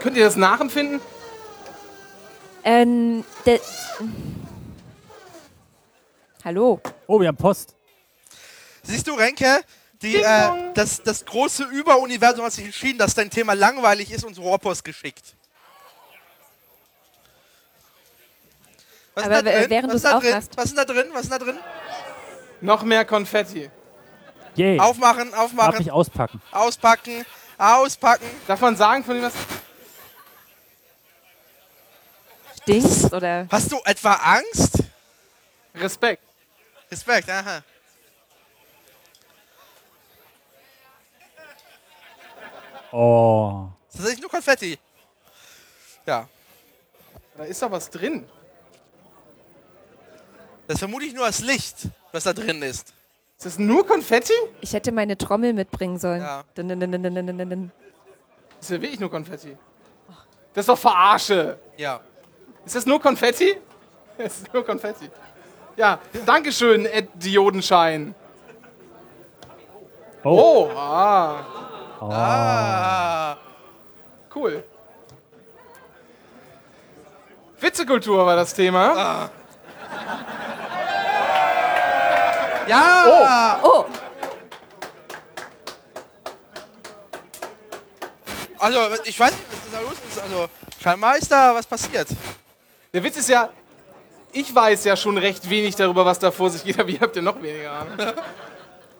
könnt ihr das nachempfinden? Ähm, der, Hallo. Oh, wir haben Post. Siehst du, Renke, die, äh, das, das große Überuniversum hat sich entschieden, dass dein Thema langweilig ist und so Rohrpost geschickt. Was Aber ist da w- drin? während Was ist du's da drin? aufmachst. Was ist da drin? Was ist da drin? Noch mehr Konfetti. Yay. Aufmachen, Darf aufmachen, ich auspacken. auspacken, auspacken. Darf man sagen, von dem was. Dings oder. Hast du etwa Angst? Respekt. Respekt, aha. Oh. Das ist tatsächlich nur Konfetti. Ja. Da ist doch was drin. Das vermute ich nur das Licht, was da drin ist. Ist das nur Konfetti? Ich hätte meine Trommel mitbringen sollen. Ja. Dun, dun, dun, dun, dun, dun. Das ist ja wirklich nur Konfetti. Das ist doch Verarsche. Ja. Ist das nur Konfetti? Das ist nur Konfetti. Ja, Dankeschön, Ed Diodenschein. Oh. Oh, ah, Ah. cool. Witzekultur war das Thema. Ja! Oh, Also, ich weiß nicht, was da los ist. Also, scheinbar ist da was passiert. Der Witz ist ja, ich weiß ja schon recht wenig darüber, was da vor sich geht, aber ihr habt ja noch weniger Ahnung.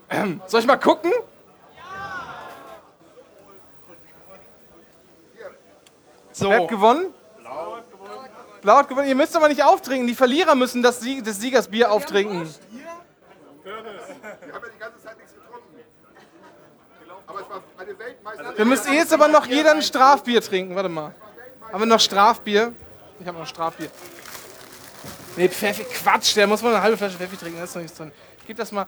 Ähm, Soll ich mal gucken? So. Wer hat gewonnen? Blau hat gewonnen. Ihr müsst aber nicht auftrinken. Die Verlierer müssen das, Sieg des Siegers Bier auftrinken. Wir haben ja die ganze Zeit nichts getrunken. Aber es war eine Weltmeisterschaft. Wir müssen jetzt aber noch jeder ein Strafbier trinken. Warte mal. Haben wir noch Strafbier? Ich habe noch Strafbier. Nee, Pfeffi, Quatsch, der muss mal eine halbe Flasche Pfeffi trinken, da ist noch nichts drin. Ich gebe das mal.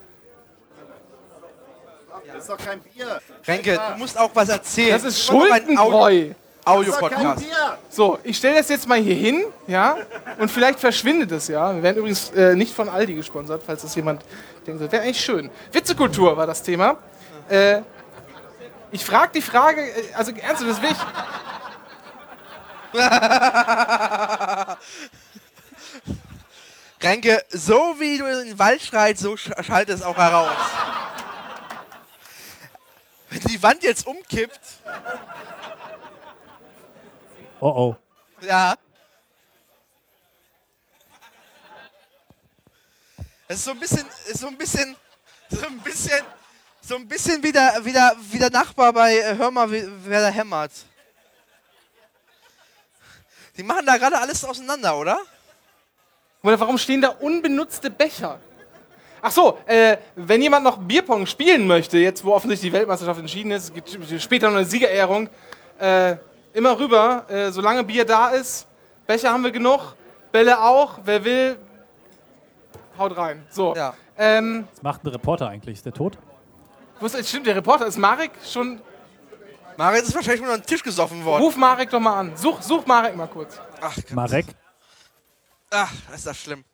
Das ist doch kein Bier. Renke, du musst auch was erzählen. Das ist Wir Audio-Podcast. So, ich stelle das jetzt mal hier hin, ja, und vielleicht verschwindet es, ja. Wir werden übrigens äh, nicht von Aldi gesponsert, falls das jemand denkt, das wäre eigentlich schön. Witzekultur war das Thema. Äh, ich frage die Frage, äh, also ernsthaft, das will ich. Renke, so wie du in den Wald schreit, so sch schallt es auch heraus. Wenn die Wand jetzt umkippt, Oh oh. ja. Es ist so ein bisschen, so ein bisschen, so ein bisschen, so ein bisschen wie der, wie der, wie der Nachbar bei äh, Hör mal, wer da hämmert. Die machen da gerade alles auseinander, oder? Oder warum stehen da unbenutzte Becher? Ach so, äh, wenn jemand noch Bierpong spielen möchte, jetzt wo offensichtlich die Weltmeisterschaft entschieden ist, es gibt später noch eine Siegerehrung, äh, immer rüber, äh, solange Bier da ist. Becher haben wir genug, Bälle auch. Wer will, haut rein. So. Ja. Ähm, Was macht ein Reporter eigentlich? Ist der tot? ist, stimmt, der Reporter ist Marek schon. Marit ist wahrscheinlich schon unter den Tisch gesoffen worden. Ruf Marek doch mal an. Such, such Marek mal kurz. Ach, Gott. Marek? Ach, ist das schlimm.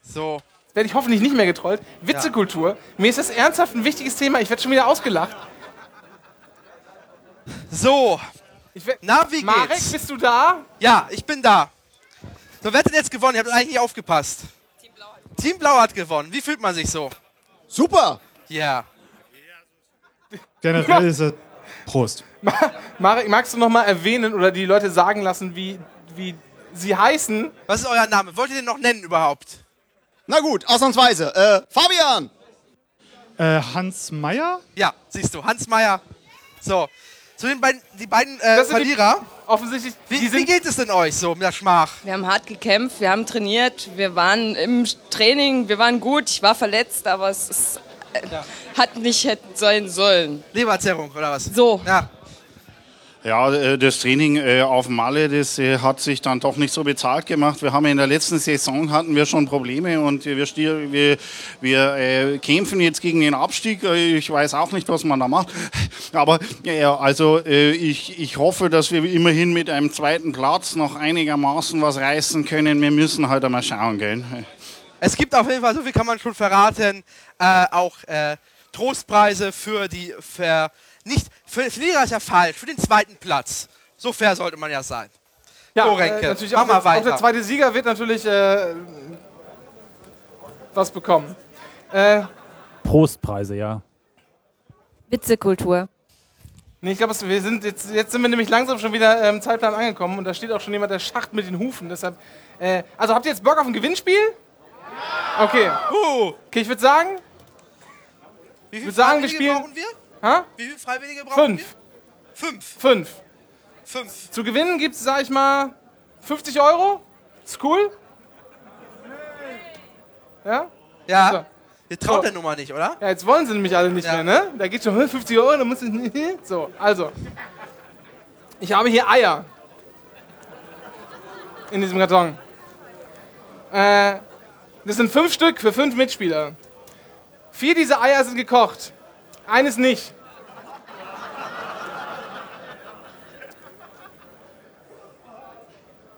So. Werde ich hoffentlich nicht mehr getrollt. Witzekultur. Mir ist das ernsthaft ein wichtiges Thema. Ich werde schon wieder ausgelacht. So. Na, wie Marek, geht's? bist du da? Ja, ich bin da. So, wer hat denn jetzt gewonnen? Ihr habt eigentlich nicht aufgepasst. Team Blau hat gewonnen. Wie fühlt man sich so? Super. Ja. Generell ist es. Prost. Marek, magst du noch mal erwähnen oder die Leute sagen lassen, wie, wie sie heißen? Was ist euer Name? Wollt ihr den noch nennen überhaupt? Na gut, ausnahmsweise. Äh, Fabian. Äh, Hans Meyer? Ja, siehst du. Hans Meyer. So. Zu den beiden, die beiden äh, Das sind die- Verlierer. Offensichtlich, die Wie, wie geht es denn euch so mit der Schmach? Wir haben hart gekämpft, wir haben trainiert, wir waren im Training, wir waren gut, ich war verletzt, aber es ist, äh, hat nicht hätten sein sollen. Leberzerrung oder was? So. Ja. Ja, äh, das Training äh, auf Malle, das äh, hat sich dann doch nicht so bezahlt gemacht. Wir haben in der letzten Saison hatten wir schon Probleme und wir, wir, wir kämpfen jetzt gegen den Abstieg. Ich weiß auch nicht, was man da macht. Aber ja, also ich, ich hoffe, dass wir immerhin mit einem zweiten Platz noch einigermaßen was reißen können. Wir müssen halt einmal schauen, gell? Es gibt auf jeden Fall, so viel kann man schon verraten, äh, auch äh, Trostpreise für die Ver nicht für Verlierer ist ja falsch, für den zweiten Platz. So fair sollte man ja sein. ja, so, Renke, äh, natürlich mach auch, mal der, auch der weiter. zweite Sieger wird natürlich äh, was bekommen. Äh, Prostpreise, ja. Witzekultur. nee, ich glaube, wir sind jetzt, jetzt sind wir nämlich langsam schon wieder im Zeitplan angekommen und da steht auch schon jemand, der schacht mit den Hufen. Deshalb, äh, also habt ihr jetzt Bock auf ein Gewinnspiel? Okay. Okay, ich würde sagen, Wie viele würde sagen, wir spielen. brauchen wir? Ha? Wie viele Freiwillige brauchen Fünf. wir? Fünf. Fünf. Fünf. Zu gewinnen gibt es, sag ich mal, 50 Euro. Ist cool? Ja? Ja. So. Ihr traut So. der Nummer nicht, oder? Ja, jetzt wollen sie nämlich alle nicht Ja. mehr, ne? Da geht schon hm, 50 Euro, dann muss ich. So, also. Ich habe hier Eier. In diesem Karton. Äh, das sind fünf Stück für fünf Mitspieler. Vier dieser Eier sind gekocht. Eines nicht.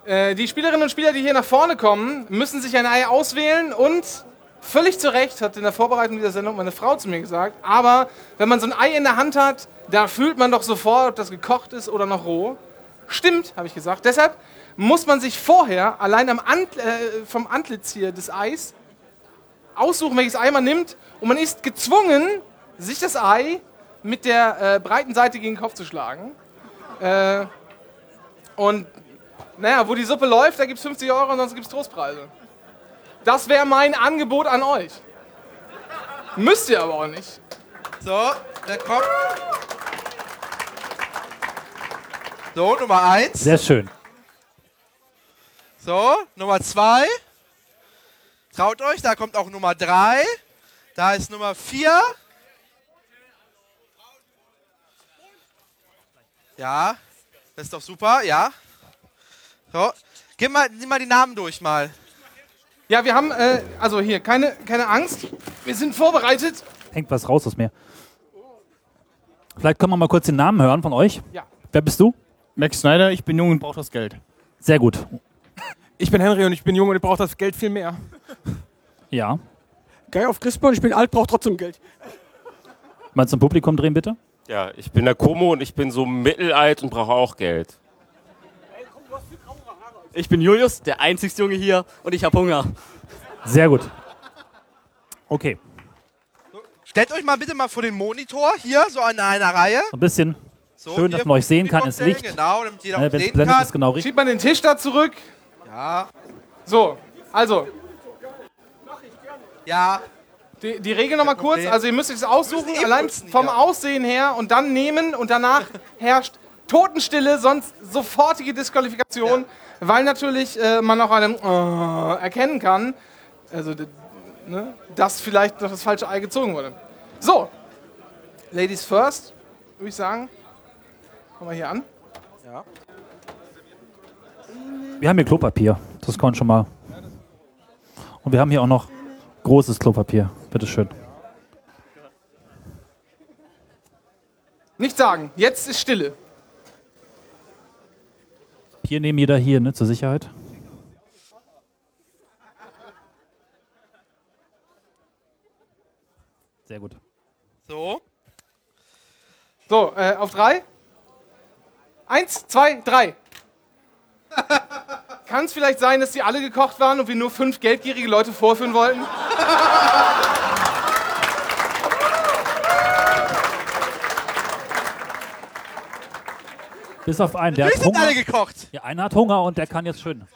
Äh, die Spielerinnen und Spieler, die hier nach vorne kommen, müssen sich ein Ei auswählen und völlig zu Recht hat in der Vorbereitung dieser Sendung meine Frau zu mir gesagt, aber wenn man so ein Ei in der Hand hat, da fühlt man doch sofort, ob das gekocht ist oder noch roh. Stimmt, habe ich gesagt. Deshalb muss man sich vorher allein Ant äh, vom Antlitz hier des Eis aussuchen, welches Ei man nimmt und man ist gezwungen, sich das Ei mit der äh, breiten Seite gegen den Kopf zu schlagen. Äh, und naja, wo die Suppe läuft, da gibt es 50 Euro und sonst gibt es Trostpreise. Das wäre mein Angebot an euch. Müsst ihr aber auch nicht. So, der kommt. So, Nummer eins. Sehr schön. So, Nummer zwei. Traut euch, da kommt auch Nummer drei. Da ist Nummer vier. Ja, das ist doch super, ja. So, gib mal, nimm mal die Namen durch mal. Ja, wir haben, äh, also hier, keine, keine Angst. Wir sind vorbereitet. Hängt was raus aus mir. Vielleicht können wir mal kurz den Namen hören von euch. Ja. Wer bist du? Max Snyder, ich bin jung und brauche das Geld. Sehr gut. Ich bin Henry und ich bin jung und ich brauche das Geld viel mehr. Ja. Geil auf Christbaum, ich bin alt, brauche trotzdem Geld. Mal zum Publikum drehen, bitte. Ja, ich bin der Como und ich bin so mittelalt und brauche auch Geld. Ich bin Julius, der einzigste Junge hier und ich habe Hunger. Sehr gut. Okay. Stellt euch mal bitte mal vor den Monitor hier, so in einer Reihe. So ein bisschen. So, Schön, dass man euch sehen kann, ins Licht. Genau, damit jeder es sehen blendet, kann. ist genau richtig. Schiebt man den Tisch da zurück. Ja. So, also. Ja. Die, die Regel nochmal kurz. Also ihr müsst euch das aussuchen, allein putzen vom. Aussehen her und dann nehmen und danach herrscht Totenstille, sonst sofortige Disqualifikation, weil natürlich äh, man auch einem äh, erkennen kann, also ne, dass vielleicht noch das falsche Ei gezogen wurde. So, Ladies first, würde ich sagen. Kommen wir hier an. Ja. Wir haben hier Klopapier. Das kann schon mal. Und wir haben hier auch noch großes Klopapier. Bitteschön. Nicht sagen, jetzt ist Stille. Hier nehmen jeder hier, ne, zur Sicherheit. Sehr gut. So. So, äh, auf drei. Eins, zwei, drei. Kann es vielleicht sein, dass die alle gekocht waren und wir nur fünf geldgierige Leute vorführen wollten? Bis auf einen. Der hat Natürlich sind Hunger. alle gekocht. Ja, einer hat Hunger und der kann jetzt schön.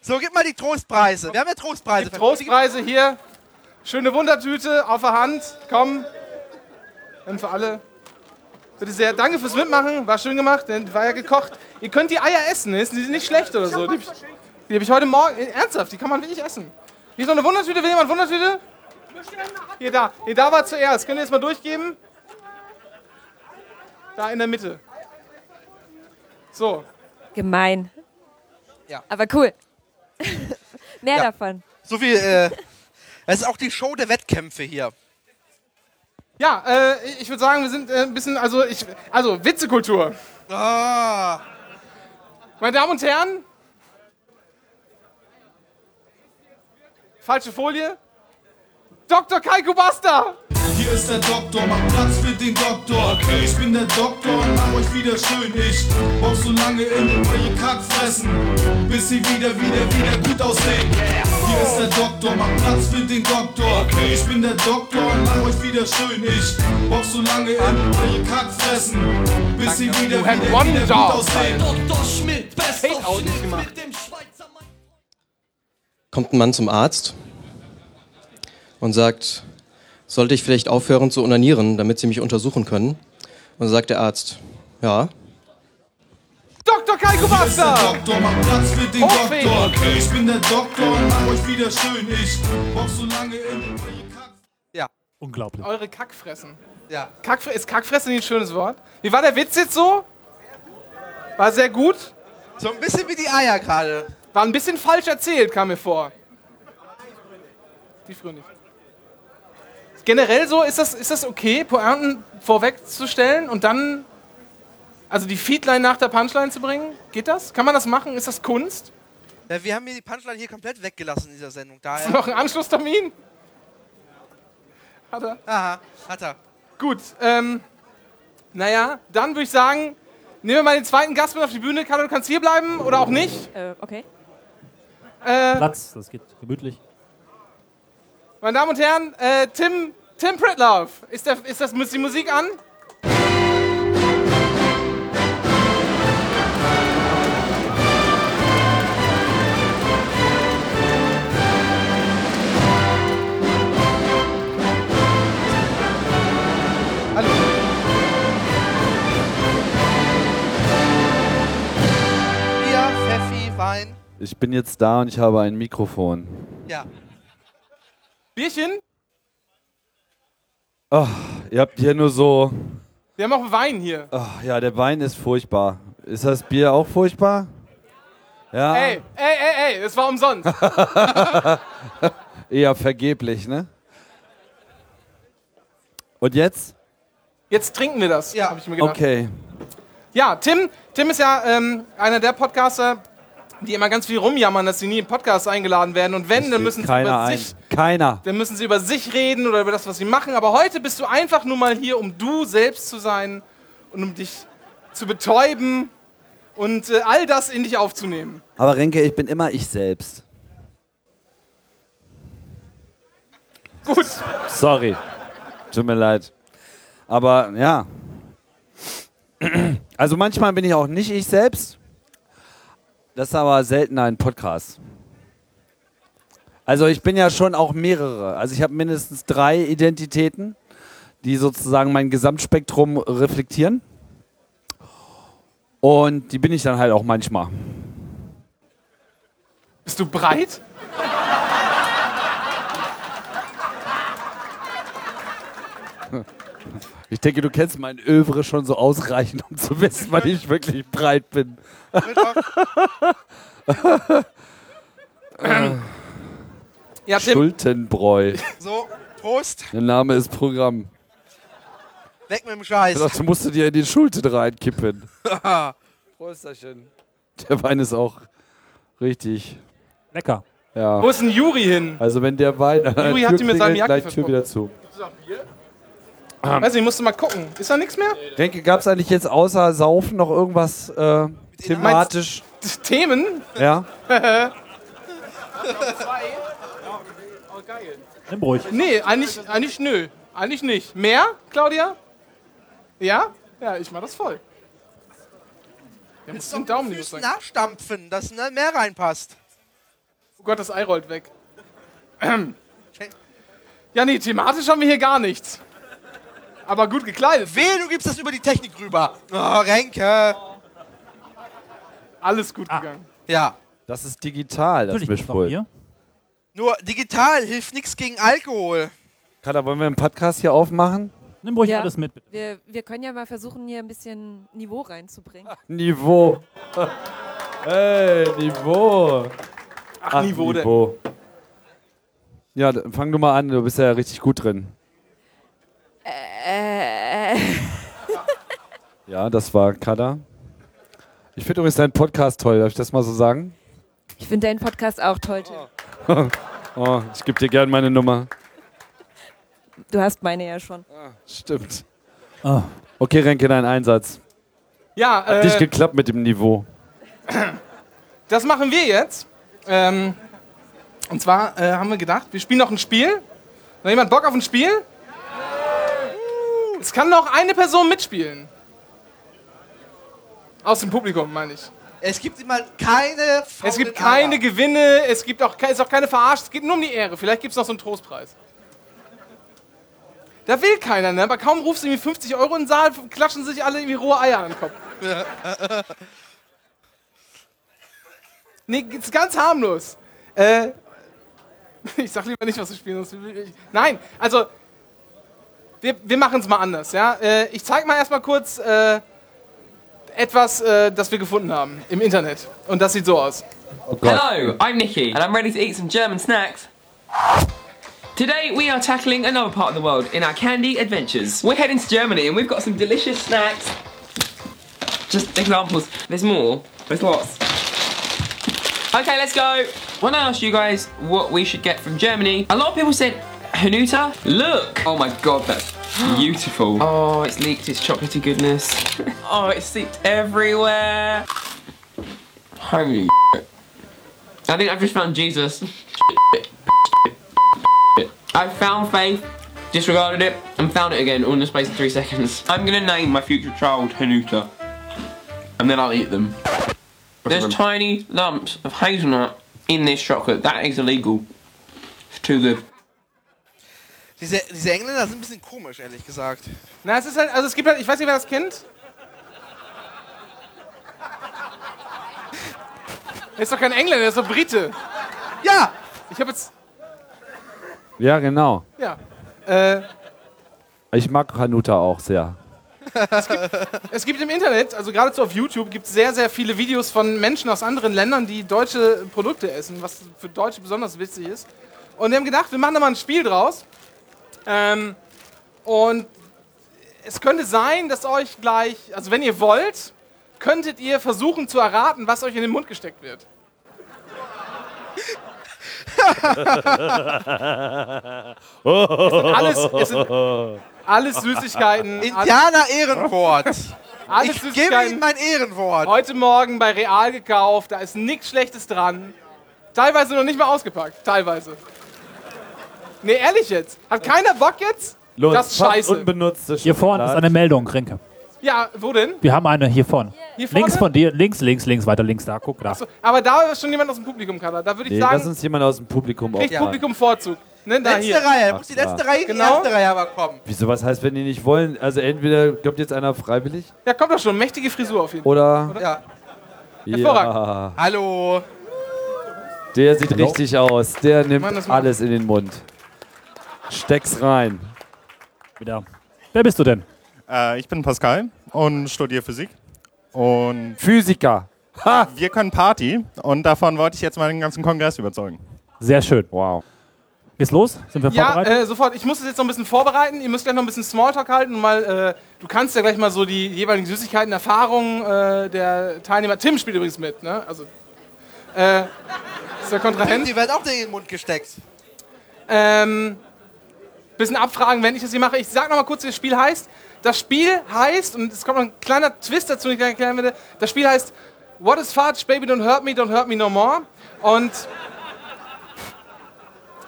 So, gib mal die Trostpreise. Wir haben ja Trostpreise. Die Trostpreise hier. Schöne Wundertüte auf der Hand. Komm. Dann für alle. Bitte sehr. Danke fürs Mitmachen. War schön gemacht. denn War ja gekocht. Ihr könnt die Eier essen. Die sind nicht schlecht oder so. Die habe ich, hab ich heute Morgen. äh, Ernsthaft, die kann man wirklich essen. Hier ist noch eine Wundertüte. Will jemand Wundertüte? Hier, da. Hier, da war zuerst. Könnt ihr jetzt mal durchgeben? Da in der Mitte. So. Gemein. Ja. Aber cool. Mehr Ja. davon. So viel, äh, es ist auch die Show der Wettkämpfe hier. Ja, äh, ich würde sagen, wir sind äh, ein bisschen, also ich, also Witzekultur. Ah. Meine Damen und Herren, falsche Folie. Dr. Kaiko Basta. Hier ist der Doktor, mach Platz für den Doktor. Ich bin der Doktor und mach euch wieder schön. Ich bock so lange in eure Kackfressen, bis sie wieder, wieder, wieder gut aussehen. Hier ist der Doktor, mach Platz für den Doktor. Ich bin der Doktor und mach euch wieder schön. Ich bock so lange in eure Kackfressen, bis sie wieder, wieder, wieder gut aussehen. Dr. Schmidt, best Fade of out nicht Schnitt gemacht. mit dem Schweizer Mann. Kommt ein Mann zum Arzt und sagt, sollte ich vielleicht aufhören zu onanieren, damit Sie mich untersuchen können? Und dann sagt der Arzt, ja. Dr. Kai Hier ist der Kubasta! Doktor, mach Platz für den Hochfegen. Doktor. Ich bin der Doktor und mach euch wieder schön. Ich bock so lange in eure Kack. Ja, Unglaublich. Eure Kackfressen. ja. Kackfre ist Kackfressen nicht ein schönes Wort? Wie war der Witz jetzt so? War sehr gut? So ein bisschen wie die Eier gerade. War ein bisschen falsch erzählt, kam mir vor. Die früher nicht. Generell so, ist das, ist das okay, Pointen vorwegzustellen und dann, also die Feedline nach der Punchline zu bringen? Geht das? Kann man das machen? Ist das Kunst? Ja, wir haben hier die Punchline hier komplett weggelassen in dieser Sendung. Ist Daher. noch ein Anschlusstermin? Hat er? Aha, hat er. Gut, ähm, naja, dann würde ich sagen, nehmen wir mal den zweiten Gast mit auf die Bühne. Carlo, du kannst hier bleiben oder auch nicht. Äh, okay. Äh, Platz, das geht gemütlich. meine Damen und Herren, äh, Tim, Tim Pritlove, ist, der, ist das, ist die Musik an? Ich bin jetzt da und ich habe ein Mikrofon. Ja. Bierchen? Oh, ihr habt hier nur so. Wir haben auch Wein hier. Oh, ja, der Wein ist furchtbar. Ist das Bier auch furchtbar? Ja. Ey, ey, ey, ey, das war umsonst. Eher vergeblich, ne? Und jetzt? Jetzt trinken wir das, ja. habe ich mir gedacht. Okay. Ja, Tim, Tim ist ja ähm, einer der Podcaster, die immer ganz viel rumjammern, dass sie nie in Podcasts eingeladen werden. Und wenn, dann müssen sie über ein. sich Keiner. dann müssen sie über sich reden oder über das, was sie machen. Aber heute bist du einfach nur mal hier, um du selbst zu sein und um dich zu betäuben und äh, all das in dich aufzunehmen. Aber Renke, ich bin immer ich selbst. Gut. Sorry. Tut mir leid. Aber ja. Also manchmal bin ich auch nicht ich selbst. Das ist aber seltener ein Podcast. Also ich bin ja schon auch mehrere. Also ich habe mindestens drei Identitäten, die sozusagen mein Gesamtspektrum reflektieren. Und die bin ich dann halt auch manchmal. Bist du breit? Ich denke, du kennst mein Övre schon so ausreichend, um zu wissen, wann ich wirklich breit bin. Ja, Tim. Schultenbräu. So, Prost. Der Name ist Programm. Weg mit dem Scheiß. Das musst du dir in die Schulten reinkippen. Prosterchen. Der Wein ist auch richtig lecker. Ja. Wo ist denn Juri hin? Also wenn der Wein Juri hat die mit seinem Jacke gleich Tür wieder zu. Weiß nicht, musst du mal gucken. Ist da nichts mehr? Denke, gab es eigentlich jetzt außer Saufen noch irgendwas äh, thematisch? Themen? Ja. Oh, geil. Nimm ruhig. Nee, eigentlich, eigentlich nö. Eigentlich nicht. Mehr, Claudia? Ja? Ja, ich mach das voll. Ja, muss den Daumen nicht nachstampfen, dass ne, mehr reinpasst. Oh Gott, das Ei rollt weg. Ja, nee, thematisch haben wir hier gar nichts. Aber gut gekleidet. Wehe, du gibst das über die Technik rüber. Oh, Renke. Alles gut gegangen. Ja. Das ist digital, das Mischpult. hier. Nur digital hilft nichts gegen Alkohol. Kada, wollen wir einen Podcast hier aufmachen? Nimm ruhig Ja. alles mit. bitte. Wir, wir können ja mal versuchen, hier ein bisschen Niveau reinzubringen. Niveau. Hey, Niveau. Ach, Niveau, der- Niveau. Ja, fang du mal an, du bist ja richtig gut drin. Äh, Ja, das war Kada. Ich finde übrigens deinen Podcast toll, darf ich das mal so sagen? ich finde deinen Podcast auch toll, Tim. oh, ich gebe dir gern meine Nummer. Du hast meine ja schon. Stimmt. Ah. Okay, Renke, dein Einsatz. Ja, Hat nicht äh, geklappt mit dem Niveau. das machen wir jetzt. Ähm, und zwar äh, haben wir gedacht, wir spielen noch ein Spiel. Hat jemand Bock auf ein Spiel? Es kann noch eine Person mitspielen. Aus dem Publikum, meine ich. Es gibt immer keine Es gibt keine Gewinne, es gibt auch, ist auch keine Verarscht, es geht nur um die Ehre. Vielleicht gibt es noch so einen Trostpreis. Da will keiner, ne? Aber kaum rufst du irgendwie 50 Euro in den Saal, klatschen sich alle irgendwie rohe Eier an den Kopf. Nee, ist ganz harmlos. Äh, ich sag lieber nicht, was du spielen musst. Nein, also, wir, wir machen es mal anders, ja? Äh, ich zeig mal erstmal kurz äh, etwas, äh, das wir gefunden haben im Internet. Und das sieht so aus. Hello, I'm Nikki, and I'm ready to eat some German snacks. Today we are tackling another part of the world in our candy adventures. We're heading to Germany and we've got some delicious snacks. Just examples. There's more. There's lots. Okay, let's go. When I asked you guys what we should get from Germany, a lot of people said Hanuta. Look! Oh my god, that's beautiful. Oh, it's leaked its chocolatey goodness. oh, it's seeped everywhere. Holy I think I've just found Jesus. I found faith, disregarded it, and found it again all in the space of three seconds. I'm gonna name my future child Hanuta. And then I'll eat them. There's tiny lumps of hazelnut in this chocolate. That is illegal. It's too good. Diese, diese Engländer sind ein bisschen komisch, ehrlich gesagt. Na, es ist halt, also es gibt halt, ich weiß nicht, wer das kennt. Er ist doch kein Engländer, er ist doch Brite. Ja! Ich habe jetzt, Ja, genau. ja. Äh, Ich mag Hanuta auch sehr. es gibt im Internet, also geradezu auf YouTube, gibt es sehr, sehr viele Videos von Menschen aus anderen Ländern, die deutsche Produkte essen, was für Deutsche besonders witzig ist. Und wir haben gedacht, wir machen da mal ein Spiel draus. Ähm, und es könnte sein, dass euch gleich, also wenn ihr wollt, könntet ihr versuchen zu erraten, was euch in den Mund gesteckt wird. Es sind alles, es sind alles Süßigkeiten. Indianer Ehrenwort. Alles Ich gebe. Ihnen mein Ehrenwort. Heute Morgen bei Real gekauft, da ist nichts Schlechtes dran. Teilweise noch nicht mal ausgepackt, teilweise. Nee, ehrlich jetzt. Hat keiner Bock jetzt? Los, das ist scheiße. unbenutzte Hier vorne ist eine Meldung, Renke. Ja, wo denn? Wir haben eine hier vorne. Hier vorne? Links von dir, links, links, links, weiter links, da, guck da. So, aber da ist schon jemand aus dem Publikum, Kader. Da würde ich Nee, lass sagen, uns jemand aus dem Publikum kriegt aufmachen. Publikum Vorzug. Ne, da Letzte hier. Reihe, Ach, muss die letzte Reihe in die Genau. erste Reihe aber kommen. Wieso, was heißt, wenn die nicht wollen? Also entweder kommt jetzt einer freiwillig Ja, kommt doch schon. Mächtige Frisur auf jeden Fall. oder... Ja. Hervorragend. Hallo. Der sieht richtig aus. Der nimmt Mann, alles in den Mund. Steck's rein. Wieder. Wer bist du denn? Äh, ich bin Pascal und studiere Physik. Und Physiker. wir können Party und davon wollte ich jetzt mal den ganzen Kongress überzeugen. Sehr schön. Wow. Geht's los? Sind wir Ja, vorbereitet? äh, sofort. Ich muss es jetzt noch ein bisschen vorbereiten. Ihr müsst gleich noch ein bisschen Smalltalk halten. Und mal, äh, du kannst ja gleich mal so die jeweiligen Süßigkeiten, Erfahrungen äh, der Teilnehmer. Tim spielt übrigens mit, ne? Also, äh, ist der Kontrahent. Die wird auch in den Mund gesteckt. Ähm, bisschen abfragen, wenn ich das hier mache. Ich sag noch mal kurz, wie das Spiel heißt. Das Spiel heißt, und es kommt noch ein kleiner Twist dazu, den ich erklären werde. Das Spiel heißt What is Fudge? Baby, don't hurt me, don't hurt me no more. Und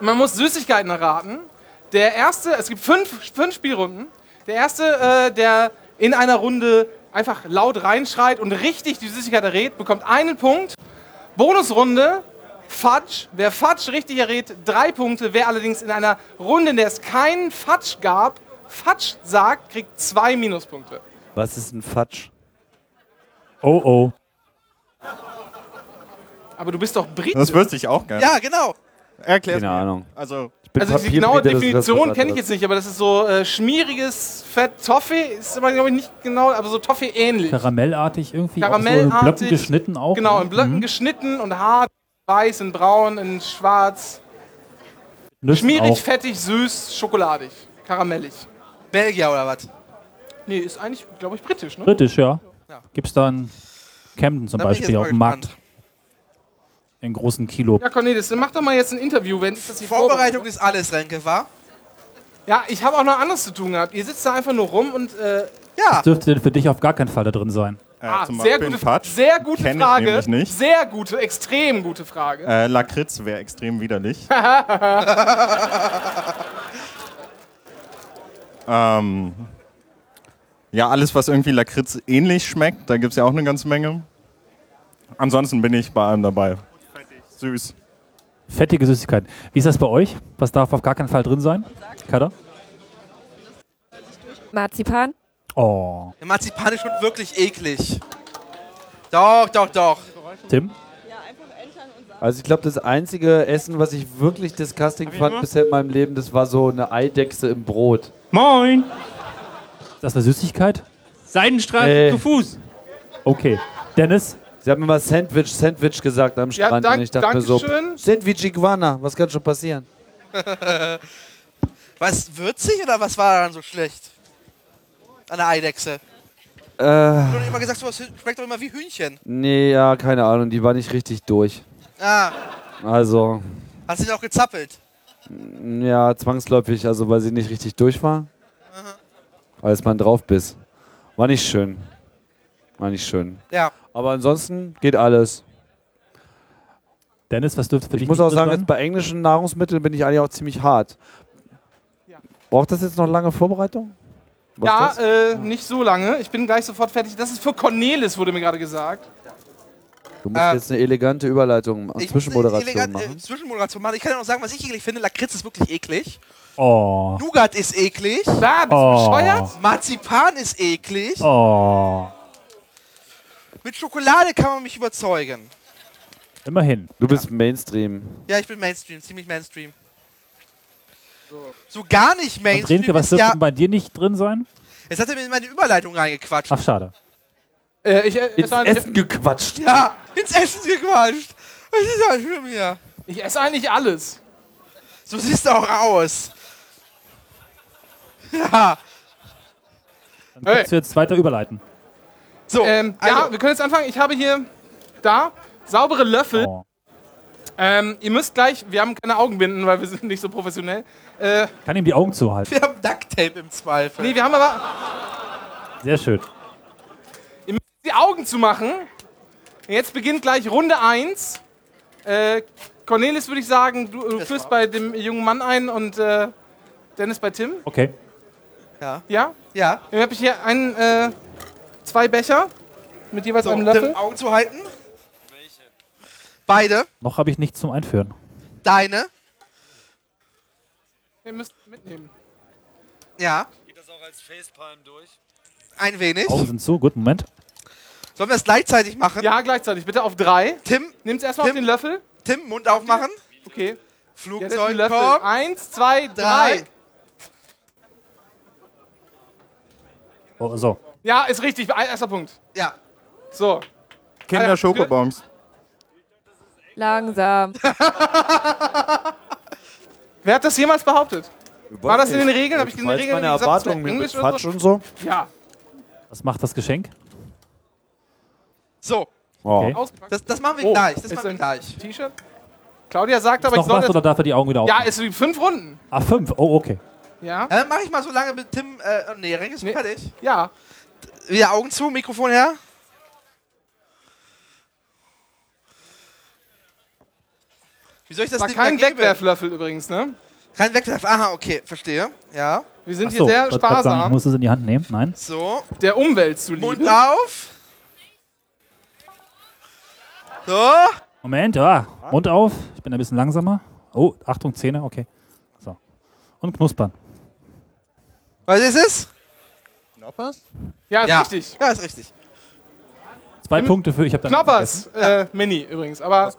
man muss Süßigkeiten erraten. Der erste, es gibt fünf, fünf Spielrunden. Der erste, äh, der in einer Runde einfach laut reinschreit und richtig die Süßigkeit errät, bekommt einen Punkt. Bonusrunde, Fudge. Wer Fudge richtig errät, drei Punkte. Wer allerdings in einer Runde, in der es keinen Fudge gab, Fudge sagt, kriegt zwei Minuspunkte. Was ist ein Fatsch? Oh oh. Aber du bist doch Brite. Das wüsste ich auch gerne. Ja, genau. Erklär's Keine mir. Ahnung. Also, Ich bin Also die genaue Definition kenne ich jetzt nicht, aber das ist so äh, schmieriges Fett Toffee, ist aber glaube ich nicht genau, aber so Toffee ähnlich. Karamellartig irgendwie. Auch so in Karamellartig. Blöcken geschnitten auch. Genau, ne? in Blöcken Mhm. geschnitten und hart, weiß, in braun, in schwarz. Nüssen Schmierig, auch. fettig, süß, schokoladig, karamellig. Belgier oder was? Nee, ist eigentlich, glaube ich, britisch, ne? Britisch, ja. Ja. Gibt's da in Camden zum Da bin ich Beispiel jetzt auf mal dem Markt. gespannt. In großen Kilo. Ja, Cornelis, dann mach doch mal jetzt ein Interview, wenn ich das hier Vorbereitung ist alles, Renke, wa? Ja, ich habe auch noch anderes zu tun gehabt. Ihr sitzt da einfach nur rum und äh, ja. Das dürfte denn für dich auf gar keinen Fall da drin sein. Ah, zum sehr Beispiel gute, Patsch. sehr gute Kenn ich Frage. nämlich nicht. Sehr gute, extrem gute Frage. Äh, Lakritz wäre extrem widerlich. ähm, ja, alles, was irgendwie Lakritz ähnlich schmeckt, da gibt es ja auch eine ganze Menge. Ansonsten bin ich bei allem dabei. Süß. Fettige Süßigkeiten. Wie ist das bei euch? Was darf auf gar keinen Fall drin sein? Kader? Marzipan? Oh. Der Marzipan ist schon wirklich eklig. Doch, doch, doch. Tim? Also ich glaube, das einzige Essen, was ich wirklich disgusting fand bisher in meinem Leben, das war so eine Eidechse im Brot. Moin! Ist das eine Süßigkeit? Seidenstrahl Äh. zu Fuß. Okay. Dennis? Sie haben immer Sandwich, Sandwich gesagt am Ja, Strand dank- und ich dachte mir so, Dankeschön. Sandwich Iguana, was kann schon passieren? was, würzig oder was war daran so schlecht? An der Eidechse. Äh, Du hast immer gesagt, sowas schmeckt doch immer wie Hühnchen. nee, ja, keine Ahnung, die war nicht richtig durch. Ah, Also, hast du dich auch gezappelt? ja, zwangsläufig, also weil sie nicht richtig durch war. Als man drauf biss. War nicht schön. War nicht schön. Ja. Aber ansonsten geht alles. Dennis, was dürfte für dich Ich muss auch sagen, jetzt bei englischen Nahrungsmitteln bin ich eigentlich auch ziemlich hart. Braucht das jetzt noch lange Vorbereitung? Was ja, äh, nicht so lange. Ich bin gleich sofort fertig. Das ist für Cornelis, wurde mir gerade gesagt. Du musst äh, jetzt eine elegante Überleitung und Zwischenmoderation elegant- machen. Äh, Zwischenmoderation machen. Ich kann ja noch sagen, was ich eklig finde. Lakritz ist wirklich eklig. Oh. Nougat ist eklig. Da, bist du Oh. bescheuert? Marzipan ist eklig. Oh. Mit Schokolade kann man mich überzeugen. Immerhin. Du bist Mainstream. Ja, ich bin Mainstream, ziemlich Mainstream. So gar nicht Und Mainstream Renke, was dürfte ja... denn bei dir nicht drin sein? Jetzt hat er mir in meine Überleitung reingequatscht. Ach, schade. Äh, ich, äh, Ins esse- Essen gequatscht. Ja, ins Essen gequatscht. Was ist das schlimm hier? Ich esse eigentlich alles. So siehst du auch aus. Ja. Dann kannst du jetzt weiter überleiten. So, ähm, also- ja, wir können jetzt anfangen. Ich habe hier da saubere Löffel. Oh. Ähm, ihr müsst gleich, wir haben keine Augenbinden, weil wir sind nicht so professionell. Äh, Kann ihm die Augen zuhalten. Wir haben Ducktape im Zweifel. nee, wir haben aber Sehr schön. ihr müsst die Augen zu machen. Jetzt beginnt gleich Runde 1. Äh, Cornelis würde ich sagen, du, du führst bei dem jungen Mann ein und äh, Dennis bei Tim. Okay. Ja. Ja? Ja. Dann habe ich hier einen, äh, zwei Becher mit jeweils So, einem Löffel. Tim, Augen zu halten. Beide. Noch habe ich nichts zum Einführen. Deine. Ihr müsst mitnehmen. Ja. Geht das auch als Facepalm durch? Ein wenig. Augen sind zu. Gut, Moment. Sollen wir es gleichzeitig machen? Ja, gleichzeitig. Bitte auf drei. Tim, Nehmt erstmal auf Tim. den Löffel. Tim, Mund aufmachen. Okay. Ja, Flugzeug Löffel. kommt. Eins, zwei, drei. Drei. Oh, so. Ja, ist richtig. Erster Punkt. Ja. So. Kinder Schokobons. Langsam. Wer hat das jemals behauptet? War das in den Regeln? Habe ich in den Regeln meine es Erwartungen mit Quatsch und so? Ja. Was macht das Geschenk? So. Oh. Okay. Das, das machen wir Oh, gleich. Das ist machen wir ein gleich. T-Shirt. Claudia sagt Ist aber, ich noch soll was das... oder darf er die Augen wieder Ja, aufmachen? ist wie fünf Runden. Ah, fünf. Oh, okay. Ja. Ja, dann mache ich mal so lange mit Tim. Äh, nee, Renke ist Nee. fertig. Ja. Wieder Augen zu, Mikrofon her. Wie soll ich das War kein da? Wegwerflöffel übrigens, ne? Kein Wegwerf. Aha, okay, verstehe. Ja. Wir sind Ach hier sehr sagen, ich sparsam. muss es in die Hand nehmen. Nein. So. Der Umwelt zuliebe. Mund auf. So. Moment, ja. Mund auf. Ich bin ein bisschen langsamer. Oh, Achtung, Zähne, okay. So. Und knuspern. Was ist es? Knoppers? Ja, ist ja. richtig. Ja, ist richtig. Zwei Punkte für. Ich habe dann Knoppers. Äh, Mini übrigens. Aber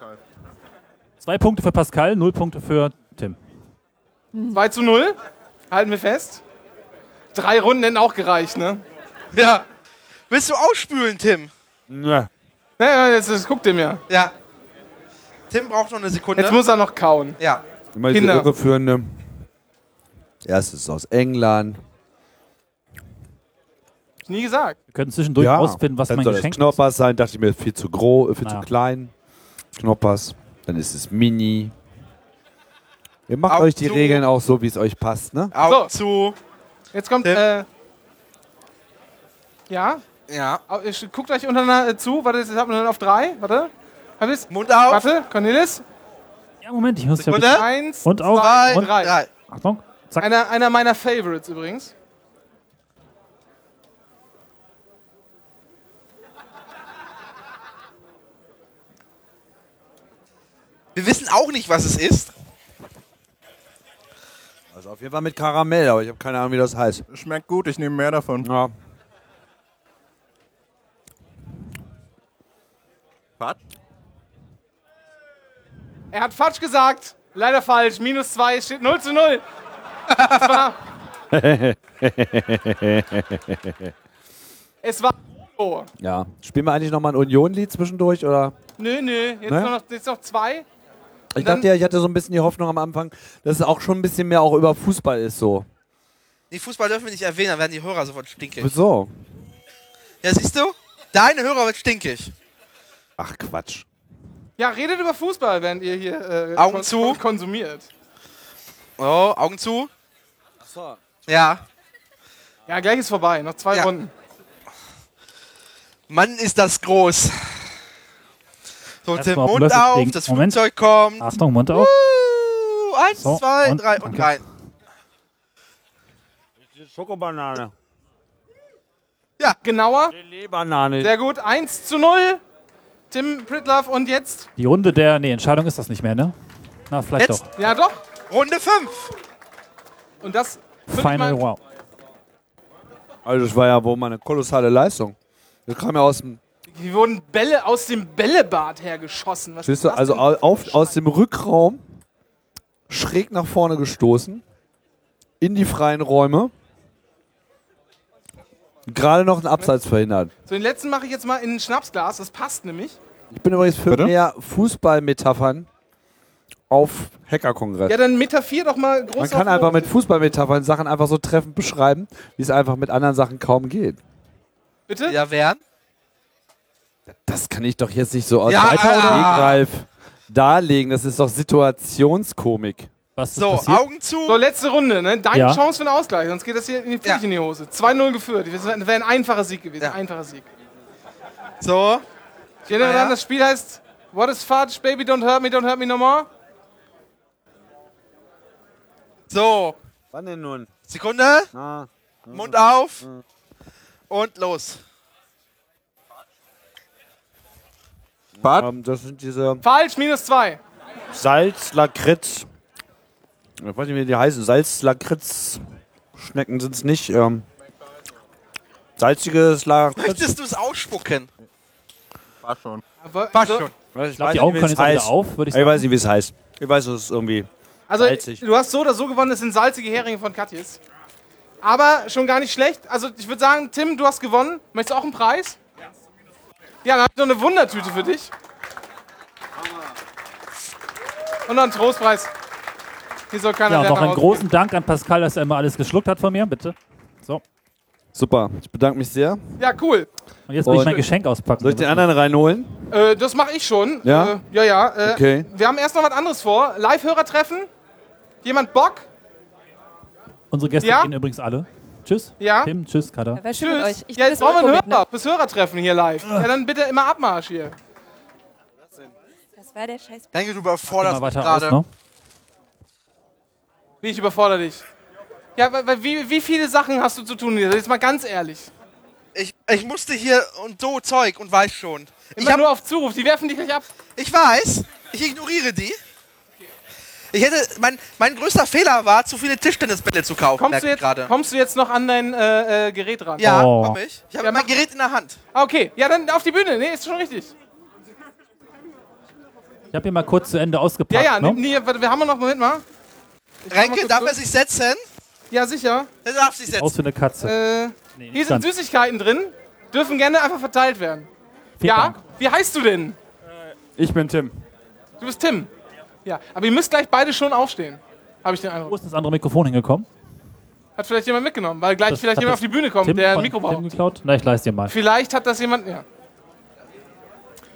Zwei Punkte für Pascal, null Punkte für Tim. 2 zu 0. Halten wir fest. Drei Runden hätten auch gereicht, ne? Ja. Willst du ausspülen, Tim? Ne. Ja, ja, jetzt, jetzt guckt ihr mir. Ja. Tim braucht noch eine Sekunde. Jetzt muss er noch kauen. Ja. Immer diese Kinder. irreführende. Erstes aus England. Nie gesagt. Wir können zwischendurch rausfinden, was dann mein soll Geschenk es Knoppers sein, dachte ich mir, viel zu groß, viel Naja. zu klein. Knoppers. Dann ist es Mini. Ihr macht Augen euch die zu. Regeln auch so, wie es euch passt, ne? Augen zu. Jetzt kommt, Tim. äh. Ja? Ja. Au- ich- Guckt euch untereinander äh, zu. Warte, jetzt habt ihr nur auf drei. Warte. Hab ich's? Mund auf. Warte, Cornelis. Ja, Moment, ich muss ja Sekunde. bitte- Eins, Und auf. zwei, und drei. Drei. Achtung. Zack. Einer, einer meiner Favorites übrigens. Wir wissen auch nicht, was es ist. Also auf jeden Fall mit Karamell, aber ich habe keine Ahnung, wie das heißt. Schmeckt gut, ich nehme mehr davon. Ja. Was? Er hat falsch gesagt. Leider falsch. Minus zwei, es steht 0 zu 0. Es war, es war oh. ja. Spielen wir eigentlich nochmal ein Union-Lied zwischendurch, oder? Nö, nö. Jetzt, Ne? noch, jetzt noch zwei. Ich dachte ja, ich hatte so ein bisschen die Hoffnung am Anfang, dass es auch schon ein bisschen mehr auch über Fußball ist, so. Die Fußball dürfen wir nicht erwähnen, dann werden die Hörer sofort stinkig. So. Ja, siehst du? Deine Hörer wird stinkig. Ach, Quatsch. Ja, redet über Fußball, während ihr hier äh, Augen kon- zu. konsumiert. Oh, Augen zu. Achso. Ja. Ja, gleich ist vorbei. Noch zwei Ja. Runden. Mann, ist das groß. So, Tim, den Mund Löffel auf, legen. das Moment. Flugzeug kommt. Achtung, Mund auf. Uh, eins, So, zwei, und- drei und danke. rein. Schokobanane. Ja, genauer. Banane. Sehr gut. 1 zu 0. Tim Pritlove und jetzt. Die Runde der. Nee, Entscheidung ist das nicht mehr, ne? Na, vielleicht Jetzt? doch. Ja, doch. Runde 5. Und das. Final mal- Wow. Also das war ja wohl mal eine kolossale Leistung. Das kam ja aus dem, Hier wurden Bälle aus dem Bällebad hergeschossen. Was siehst ist du, das also auf, aus dem Rückraum schräg nach vorne gestoßen, in die freien Räume, gerade noch einen Abseits verhindert. So, den letzten mache ich jetzt mal in ein Schnapsglas. Das passt nämlich. Ich bin übrigens für Bitte? mehr Fußballmetaphern auf Hackerkongress. Ja, dann Meta 4 doch mal groß Man kann einfach mit Fußballmetaphern Sachen einfach so treffend beschreiben, wie es einfach mit anderen Sachen kaum geht. Bitte? Ja, wer? Das kann ich doch jetzt nicht so aus Ja, ah. Stegreif darlegen. Das ist doch Situationskomik. Was ist So, passiert? Augen zu. So, letzte Runde. Ne? Deine Ja. Chance für den Ausgleich, sonst geht das hier in die, Ja. in die Hose. 2-0 geführt. Das wäre wär ein einfacher Sieg gewesen. Ja. Einfacher Sieg. So. Ich erinnere ja. daran, das Spiel heißt What is fudge, baby, don't hurt me, don't hurt me no more. So. Wann denn nun? Sekunde. Na, Mund auf. Und los. Was? ähm, das sind diese Falsch, minus 2. Salz, Lakritz. Ich weiß nicht, wie die heißen. Salz, Lakritz. Schnecken sind es nicht. Ähm, salziges Lakritz. Möchtest du es ausspucken? War schon. War schon. Ich glaube, die Augen können jetzt wieder auf, würde ich Ich sagen. weiß nicht, wie es heißt. Ich weiß, es ist irgendwie Also, salzig. du hast so oder so gewonnen, das sind salzige Heringe von Katjes. Aber schon gar nicht schlecht. Also, ich würde sagen, Tim, du hast gewonnen. Möchtest du auch einen Preis? Ja, dann habe ich noch eine Wundertüte für dich. Und noch einen Trostpreis. Hier soll keiner Ja, und noch einen großen Dank an Pascal, dass er immer alles geschluckt hat von mir, bitte. So. Super, ich bedanke mich sehr. Ja, cool. Und jetzt will ich Und- mein Geschenk auspacken. Soll ich den anderen reinholen? Äh, das mache ich schon. Ja? Äh, ja, ja. Äh, Okay. Wir haben erst noch was anderes vor. Live-Hörer treffen. Jemand Bock? Unsere Gäste Ja? gehen übrigens alle. Tschüss. Ja? Tim, tschüss, Kada. War schön mit euch. Tschüss. Ich Ja, jetzt brauchen wir einen mit, Hörer. Bis Hörertreffen hier live. Ja, dann bitte immer Abmarsch hier. ne? Das war der Scheiß. Danke, du überforderst mich weiter aus, gerade. ne? Wie, ich überfordere dich. Ja, weil, wie, wie viele Sachen hast du zu tun hier? Jetzt mal ganz ehrlich. Ich, ich musste hier und so Zeug und weiß schon. Ich, Immer hab, nur auf Zuruf. Die werfen dich gleich ab. ich weiß, ich ignoriere die. Ich hätte, mein, mein größter Fehler war, zu viele Tischtennisbälle zu kaufen. Kommst du, jetzt, gerade. kommst du jetzt noch an dein äh, äh, Gerät ran? Ja, Oh. komm ich. Ich habe Ja, mein Gerät in der Hand. Ah, Okay, ja, dann auf die Bühne. Nee, ist schon richtig. Ich habe hier mal kurz zu Ende Ja, ausgepackt. ja, ne? nee, warte, wir haben noch, Moment mal. Ich Renke, darf er sich setzen? Ja, sicher. Er darf sich setzen. Aus für eine Katze. Äh, Nee, hier sind. Süßigkeiten drin. Dürfen gerne einfach verteilt werden. Vielen ja? Dank. Wie heißt du denn? Ich bin Tim. Du bist Tim. Ja, aber ihr müsst gleich beide schon aufstehen. Habe ich den Wo Eindruck. ist das andere Mikrofon hingekommen? Hat vielleicht jemand mitgenommen, weil gleich Das- vielleicht jemand auf die Bühne kommt, Tim der ein Mikro braucht. geklaut? Na, ich leiste dir mal. Vielleicht hat das jemand. Ja,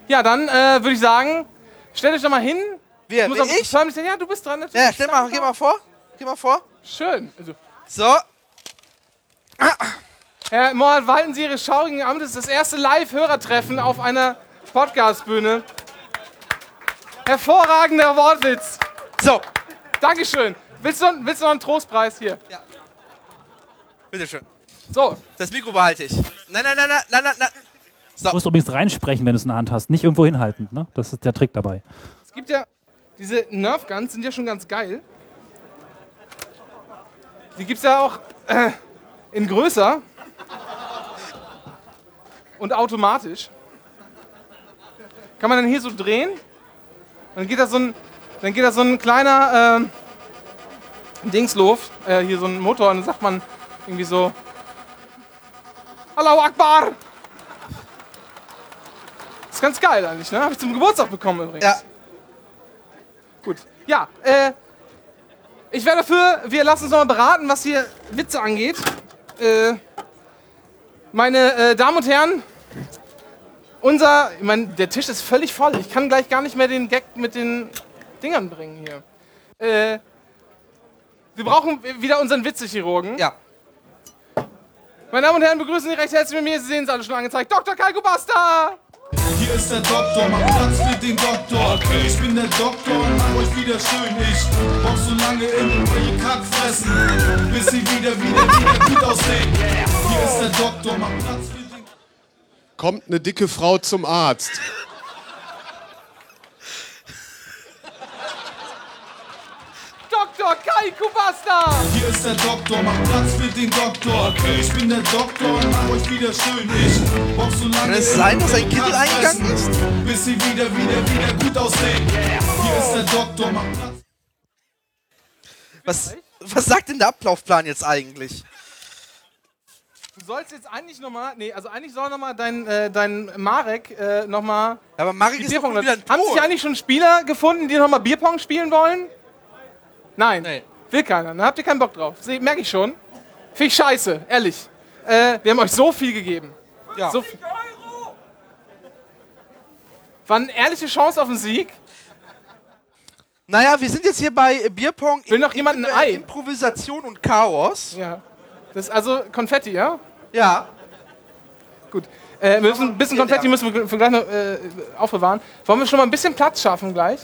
ja dann äh, würde ich sagen, stellt euch doch mal hin. Wer? Du musst Wer, auf- ich? sagen, Ja, du bist dran. natürlich. Ja, stell mal, geh mal vor. Geh mal vor. Schön. Also, So. Herr Mohat, walten Sie Ihre schaurigen Amtes. Das erste Live-Hörertreffen auf einer Podcast-Bühne. Hervorragender Wortwitz. So. Dankeschön. Willst du, willst du noch einen Trostpreis hier? Ja. Bitteschön. So. Das Mikro behalte ich. Nein, nein, nein, nein, nein, nein, nein. Du musst übrigens reinsprechen, wenn du es in der Hand hast. Nicht irgendwo hinhalten. Ne? Das ist der Trick dabei. Es gibt ja, diese Nerf Guns sind ja schon ganz geil. Die gibt es ja auch äh, in größer und automatisch. Kann man dann hier so drehen. Dann geht da so ein, dann geht da so ein kleiner ähm, Dingslof, äh, hier so ein Motor, und dann sagt man irgendwie so: Allahu Akbar! ist ganz geil eigentlich, ne? Habe ich zum Geburtstag bekommen übrigens. Ja. Gut. Ja, äh, ich wäre dafür, wir lassen uns nochmal beraten, was hier Witze angeht. Äh, meine äh, Damen und Herren, unser, ich meine, der Tisch ist völlig voll. Ich kann gleich gar nicht mehr den Gag mit den Dingern bringen hier. Äh, wir brauchen wieder unseren Witzechirurgen. Ja. Meine Damen und Herren, begrüßen Sie recht herzlich mit mir. Sie sehen es alle schon angezeigt. Dr. Kalko Basta! Hier ist der Doktor, mach Platz für den Doktor. Ich bin der Doktor und mach euch wieder schön. Ich box so lange in eure Kackfressen, bis sie wieder, wieder, wieder gut aussehen. Hier ist der Doktor, mach Platz für den Kommt eine dicke Frau zum Arzt. Dr. Kalko Basta! Hier ist der Doktor, mach Platz für den Doktor. Ich bin der Doktor und mach euch wieder schön. Ich box so lange Kann es in sein, dass ein Kittel eingegangen ist? Bis sie wieder, wieder, wieder gut aussehen. Hier ist der Doktor, mach Platz. Was, was sagt denn der Ablaufplan jetzt eigentlich? Du sollst jetzt eigentlich nochmal, nee, also eigentlich soll nochmal dein, äh, dein Marek äh, nochmal. Ja, aber Marek ist doch wieder Haben tot. sich eigentlich schon Spieler gefunden, die nochmal Bierpong spielen wollen? Nein. Will keiner. Da habt ihr keinen Bock drauf. Sie- Merke ich schon. Finde ich scheiße, ehrlich. Äh, wir haben euch so viel gegeben. Ja. So viel. War eine ehrliche Chance auf den Sieg. Naja, wir sind jetzt hier bei Bierpong. Will noch jemand ein Ei? Improvisation und Chaos. Ja. Das ist also Konfetti, ja? Ja. Gut. Äh, wir müssen, ein bisschen Konfetti müssen wir für gleich noch äh, aufbewahren. Wollen wir schon mal ein bisschen Platz schaffen gleich?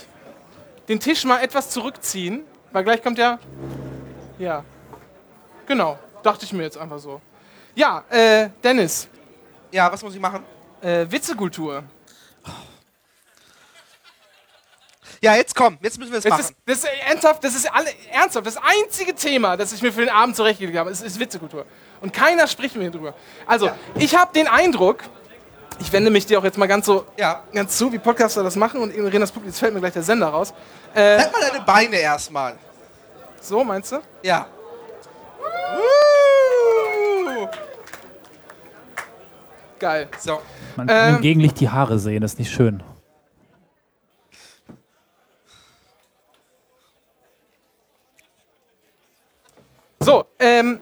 Den Tisch mal etwas zurückziehen, weil gleich kommt ja. Ja. Genau. Dachte ich mir jetzt einfach so. Ja, äh, Dennis. Ja, was muss ich machen? Äh, Witzekultur. Ja, jetzt komm, jetzt müssen wir es Das machen. ist, das ist ernsthaft, das ist alle, ernsthaft, das einzige Thema, das ich mir für den Abend zurechtgelegt habe, ist, ist Witzekultur. Und keiner spricht mit mir drüber. Also, ich habe den Eindruck, ich wende mich dir auch jetzt mal ganz so ganz zu, wie Podcaster das machen und ignorieren das Publikum. Jetzt fällt mir gleich der Sender raus. Äh, Halt mal deine Beine erstmal. So, meinst du? Ja. Geil. So. Man kann im Ähm, Gegenlicht die Haare sehen, das ist nicht schön. So, ähm.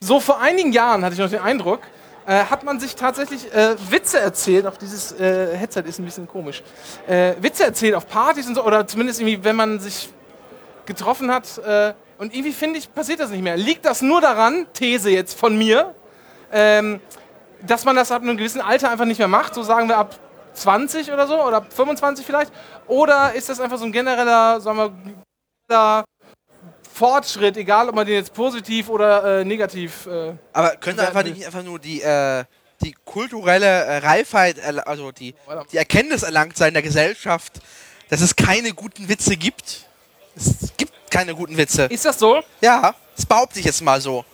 So vor einigen Jahren hatte ich noch den Eindruck, äh, hat man sich tatsächlich äh, Witze erzählt, auch dieses äh, Headset ist ein bisschen komisch, äh, Witze erzählt auf Partys und so, oder zumindest irgendwie, wenn man sich getroffen hat. Äh, und irgendwie finde ich, passiert das nicht mehr. Liegt das nur daran, These jetzt von mir, ähm, dass man das ab einem gewissen Alter einfach nicht mehr macht, so sagen wir ab 20 oder so, oder ab 25 vielleicht? Oder ist das einfach so ein genereller, sagen wir, Fortschritt, egal ob man den jetzt positiv oder äh, negativ. Äh, Aber könnte bewerten einfach nicht einfach nur die, äh, die kulturelle äh, Reifheit, also die, die Erkenntnis erlangt sein der Gesellschaft, dass es keine guten Witze gibt? Es gibt keine guten Witze. Ist das so? Ja, das behaupte ich jetzt mal so.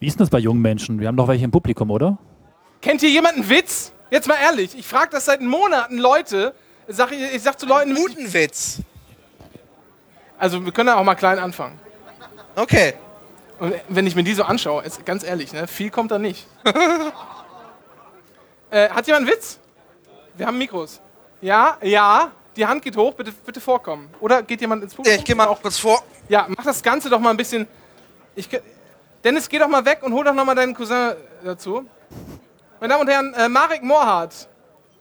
Wie ist denn das bei jungen Menschen? Wir haben doch welche im Publikum, oder? Kennt hier jemand einen Witz? Jetzt mal ehrlich, ich frage das seit Monaten Leute. Ich sag, ich sag zu Leuten. Guten Witz. Also, wir können ja auch mal klein anfangen. Okay. Und wenn ich mir die so anschaue, ist, ganz ehrlich, ne, viel kommt da nicht. äh, hat jemand einen Witz? Wir haben Mikros. Ja, ja, die Hand geht hoch, bitte, bitte vorkommen. Oder geht jemand ins Publikum? Ja, ich gehe mal auch kurz vor. Ja, mach das Ganze doch mal ein bisschen. Ich, Dennis, geh doch mal weg und hol doch noch mal deinen Cousin dazu. Meine Damen und Herren, äh, Marek Mohrhardt.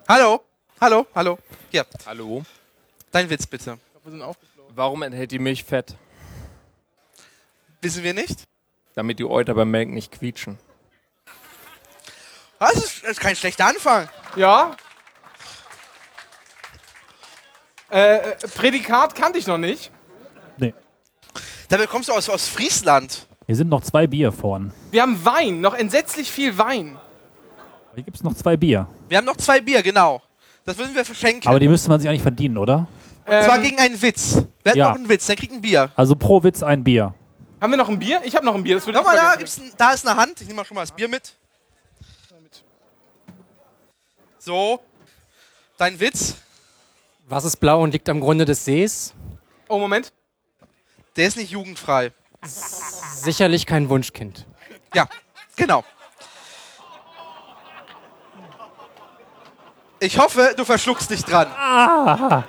Hallo. Hallo, hallo. Hier. Hallo. Dein Witz bitte. Warum enthält die Milch Fett? Wissen wir nicht. Damit die Euter beim Melken nicht quietschen. Das ist, das ist kein schlechter Anfang. Ja. Äh, äh, Prädikat kannte ich noch nicht. Nee. Dabei kommst du aus, aus Friesland. Hier sind noch zwei Bier vorn. Wir haben Wein, noch entsetzlich viel Wein. Hier gibt es noch zwei Bier. Wir haben noch zwei Bier, genau. Das würden wir verschenken. Aber die müsste man sich eigentlich verdienen, oder? Und zwar gegen einen Witz. Wer hat Ja. noch einen Witz? Der kriegt ein Bier. Also pro Witz ein Bier. Haben wir noch ein Bier? Ich habe noch ein Bier. Das würde ich mal, da, gibt's ein, da ist eine Hand. Ich nehme mal schon mal das Bier mit. So. Dein Witz. Was ist blau und liegt am Grunde des Sees? Oh, Moment. Der ist nicht jugendfrei. Sicherlich kein Wunschkind. Ja, genau. Ich hoffe, du verschluckst dich dran. Ah.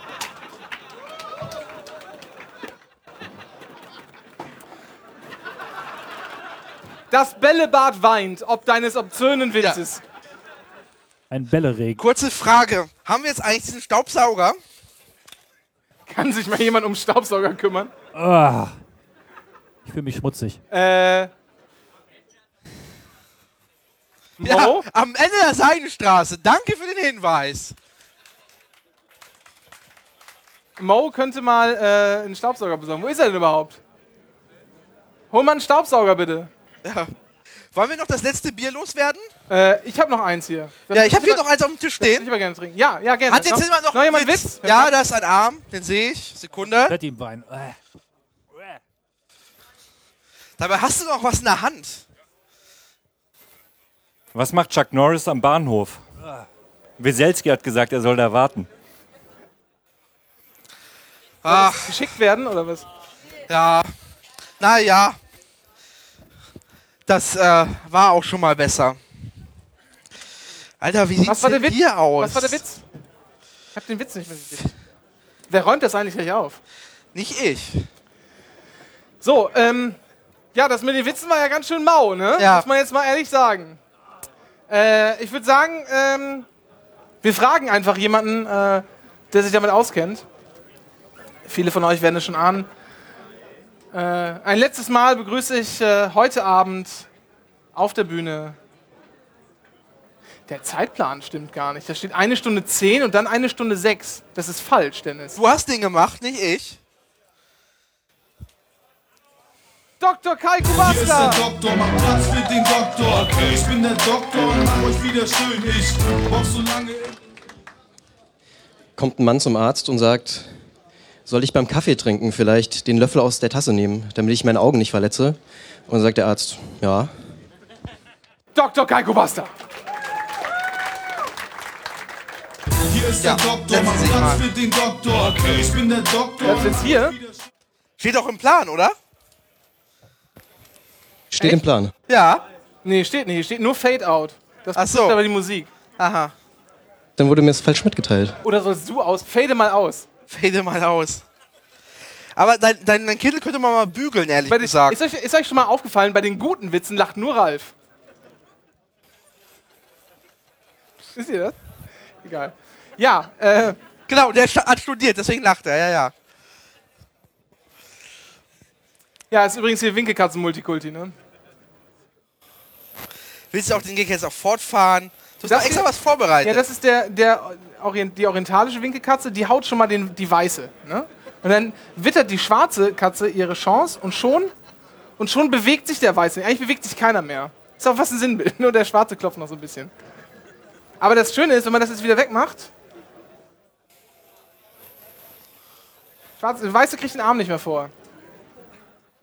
Das Bällebad weint, ob deines obszönen Witzes. Ein Bälleregen. Kurze Frage. Haben wir jetzt eigentlich diesen Staubsauger? Kann sich mal jemand um Staubsauger kümmern? Ah. Ich fühle mich schmutzig. Äh. Ja, Mo? am Ende der Seidenstraße. Danke für den Hinweis. Mo könnte mal äh, einen Staubsauger besorgen. Wo ist er denn überhaupt? Hol mal einen Staubsauger bitte. Ja. Wollen wir noch das letzte Bier loswerden? Äh, ich habe noch eins hier. Das Ja, ich habe hier noch eins auf dem Tisch stehen. Ich gerne trinken. Ja, ja, gerne. Hat jetzt noch, noch einen jemand Witz? Ja, da ist ein Arm. Den sehe ich. Sekunde. Fett ihm Wein. Äh. Dabei hast du noch was in der Hand. Was macht Chuck Norris am Bahnhof? Weselski hat gesagt, er soll da warten. Ach. Geschickt werden oder was? Ja. Naja. Das äh, war auch schon mal besser. Alter, wie sieht's denn hier aus? Was war der Witz? Ich habe den Witz nicht mehr gesehen. Wer räumt das eigentlich gleich auf? Nicht ich. So, ähm, ja, das mit den Witzen war ja ganz schön mau, ne? Ja. Muss man jetzt mal ehrlich sagen. Äh, ich würde sagen, ähm, wir fragen einfach jemanden, äh, der sich damit auskennt. Viele von euch werden es schon ahnen. Äh, ein letztes Mal begrüße ich äh, heute Abend auf der Bühne. Der Zeitplan stimmt gar nicht. Da steht eine Stunde zehn und dann eine Stunde sechs. Das ist falsch, Dennis. Du hast den gemacht, nicht ich. Dr. Kai Hier ist Kubasta! der Doktor, mach Platz für den Doktor. Ich bin der Doktor und mach euch wieder schön. Ich box so lange. Kommt ein Mann zum Arzt und sagt, soll ich beim Kaffee trinken vielleicht den Löffel aus der Tasse nehmen, damit ich meine Augen nicht verletze? Und dann sagt der Arzt, ja. Dr. Kai Kubasta! Hier ist der Doktor, mach. Platz für den Doktor. Ich bin der Doktor. Das ist jetzt hier? Steht doch im Plan, oder? Steht im Plan. Ja. Nee, steht nicht. Hier steht nur Fade Out. Das Ach so. aber die Musik. Aha. Dann wurde mir das falsch mitgeteilt. Oder sollst du aus? Fade mal aus. Fade mal aus. Aber dein, dein, dein Kittel könnte man mal bügeln, ehrlich Bei den, gesagt. ist, euch, ist euch schon mal aufgefallen, bei den guten Witzen lacht nur Ralf. Wisst ihr das? Egal. Ja, äh, Genau, der hat studiert, deswegen lacht er, ja, ja. ja, ist übrigens hier Winkelkatzen-Multikulti, ne? Willst du auch den Gag jetzt auch fortfahren? Du hast extra was vorbereitet. Ja, das ist der, der Orient, die orientalische Winkelkatze, die haut schon mal den, die weiße. Ne? Und dann wittert die schwarze Katze ihre Chance und schon, und schon bewegt sich der weiße. Eigentlich bewegt sich keiner mehr. Ist auch was ein Sinnbild, nur der schwarze klopft noch so ein bisschen. Aber das Schöne ist, wenn man das jetzt wieder wegmacht, Schwarze, der Weiße kriegt den Arm nicht mehr vor.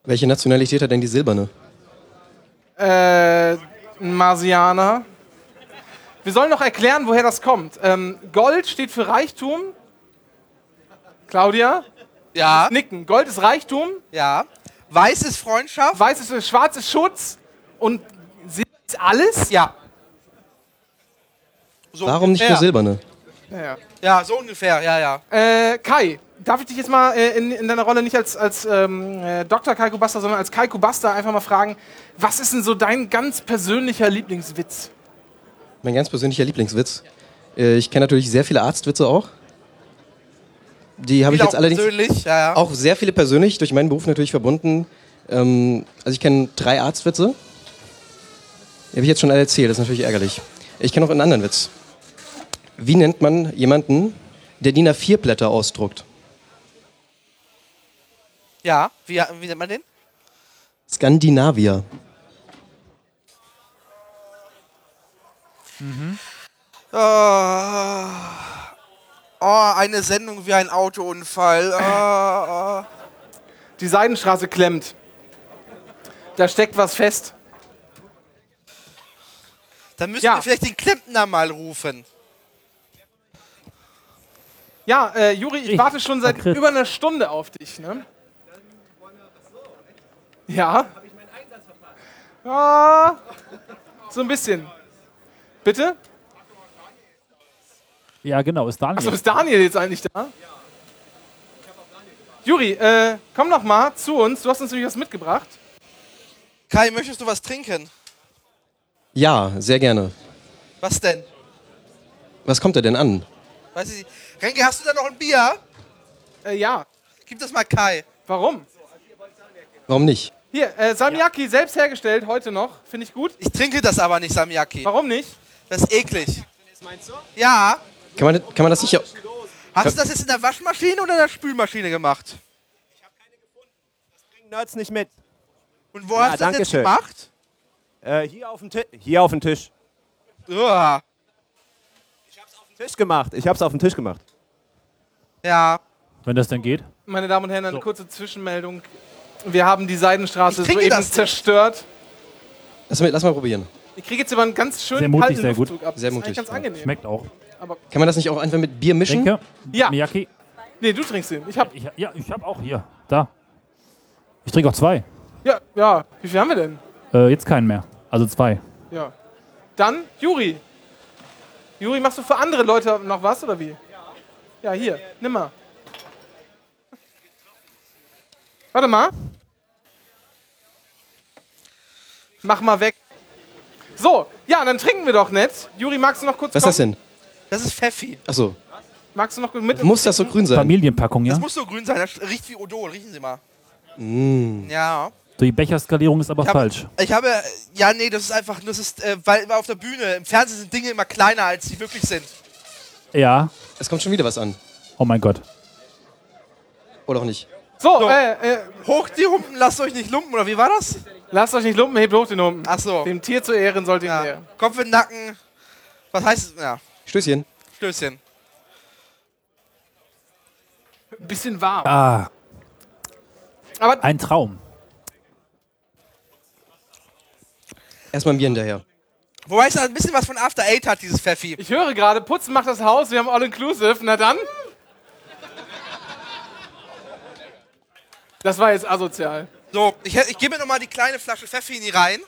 Welche Nationalität hat denn die Silberne? Äh, ein Marsianer. Wir sollen noch erklären, woher das kommt. Ähm, Gold steht für Reichtum. Claudia? Ja. Nicken. Gold ist Reichtum. Ja. Weiß ist Freundschaft. Weiß ist Schwarz ist Schutz. Und Silber ist alles? Ja. So Warum nicht nur ungefähr. Silberne? Ja, ja. Ja, so ungefähr, ja, ja. Äh, Kai, darf ich dich jetzt mal äh, in, in deiner Rolle nicht als, als ähm, äh, Dr. Kai Kubasta, sondern als Kai Kubasta einfach mal fragen, was ist denn so dein ganz persönlicher Lieblingswitz? Mein ganz persönlicher Lieblingswitz. Äh, ich kenne natürlich sehr viele Arztwitze auch. Die habe ich jetzt auch allerdings persönlich, ja, ja. auch sehr viele persönlich durch meinen Beruf natürlich verbunden. Ähm, also ich kenne drei Arztwitze. Die habe ich jetzt schon alle erzählt, das ist natürlich ärgerlich. Ich kenne noch einen anderen Witz. Wie nennt man jemanden, der DIN A4-Blätter ausdruckt? Ja, wie, wie nennt man den? Skandinavier. Oh, oh, eine Sendung wie ein Autounfall. Oh, oh. Die Seidenstraße klemmt. Da steckt was fest. Dann müssen Ja. wir vielleicht den Klempner mal rufen. Ja, äh, Juri, ich Ich- warte schon seit über einer Stunde auf dich, ne? Ja. Ah, so ein bisschen. Bitte? Ja, genau, ist Daniel. Achso, ist Daniel jetzt eigentlich da? Juri, äh, komm noch mal zu uns. Du hast uns nämlich was mitgebracht. Kai, möchtest du was trinken? Ja, sehr gerne. Was denn? Was kommt da denn an? Weiß ich nicht. Renke, hast du da noch ein Bier? Äh, ja. Gib das mal Kai. Warum? Warum nicht? Hier, äh, Salmiakki selbst hergestellt, heute noch. Finde ich gut. Ich trinke das aber nicht, Samyaki. Warum nicht? Das ist eklig. Ja. Kann man, kann man das nicht... Hast du das jetzt in der Waschmaschine oder in der Spülmaschine gemacht? Nerds nicht mit. Und wo hast du das jetzt schön. gemacht? Äh, hier, auf dem Ti- hier auf dem Tisch. Uah. Tisch gemacht. Ich hab's auf dem Tisch gemacht. Ja. Wenn das denn geht. Meine Damen und Herren, eine kurze Zwischenmeldung. Wir haben die Seidenstraße Ich soeben das zerstört. Lass mal, lass mal probieren. Ich kriege jetzt aber einen ganz schönen Sehr mutig, kalten sehr gut. Luftzug ab. Sehr mutig, ganz ja. angenehm. Schmeckt auch. Aber Kann man das nicht auch einfach mit Bier mischen? Trinke. Ja. Miyaki. Nee, du trinkst den. Ich hab. Ich, ja, ich habe auch hier. Da. Ich trinke auch zwei. Ja, ja. Wie viel haben wir denn? Äh, jetzt keinen mehr. Also zwei. Ja. Dann Juri. Juri, machst du für andere Leute noch was oder wie? Ja, hier. Nimm mal. Warte mal. Mach mal weg. So, ja, dann trinken wir doch nicht. Juri, magst du noch kurz Was ist das denn? Das ist Pfeffi. Achso. Magst du noch kurz mit? Muss das so grün sein? Familienpackung, ja? Das muss so grün sein. Das riecht wie Odol. Riechen Sie mal. Mm. Ja. Die Becherskalierung ist aber Ich habe- falsch. Ich habe, äh, ja, nee, das ist einfach, das ist, äh, weil weil auf der Bühne, im Fernsehen sind Dinge immer kleiner, als sie wirklich sind. Ja. Es kommt schon wieder was an. Oh mein Gott. Oder auch nicht. So, Äh, äh, hoch die Humpen, lasst euch nicht lumpen, oder wie war das? Lasst euch nicht lumpen, hebt hoch den Humpen. Ach so. Dem Tier zu Ehren sollte Ja. ihn ehren. Kopf in den Nacken. Was heißt es? Ja, Stößchen. Stößchen. Bisschen warm. Ah. Aber Ein Traum. Erstmal ein Bier hinterher. Wobei es ein bisschen was von After Eight hat, dieses Pfeffi. Ich höre gerade, Putzen macht das Haus, wir haben All-Inclusive. Na dann. Das war jetzt asozial. So, ich, ich gebe mir nochmal die kleine Flasche Pfeffi in die rein.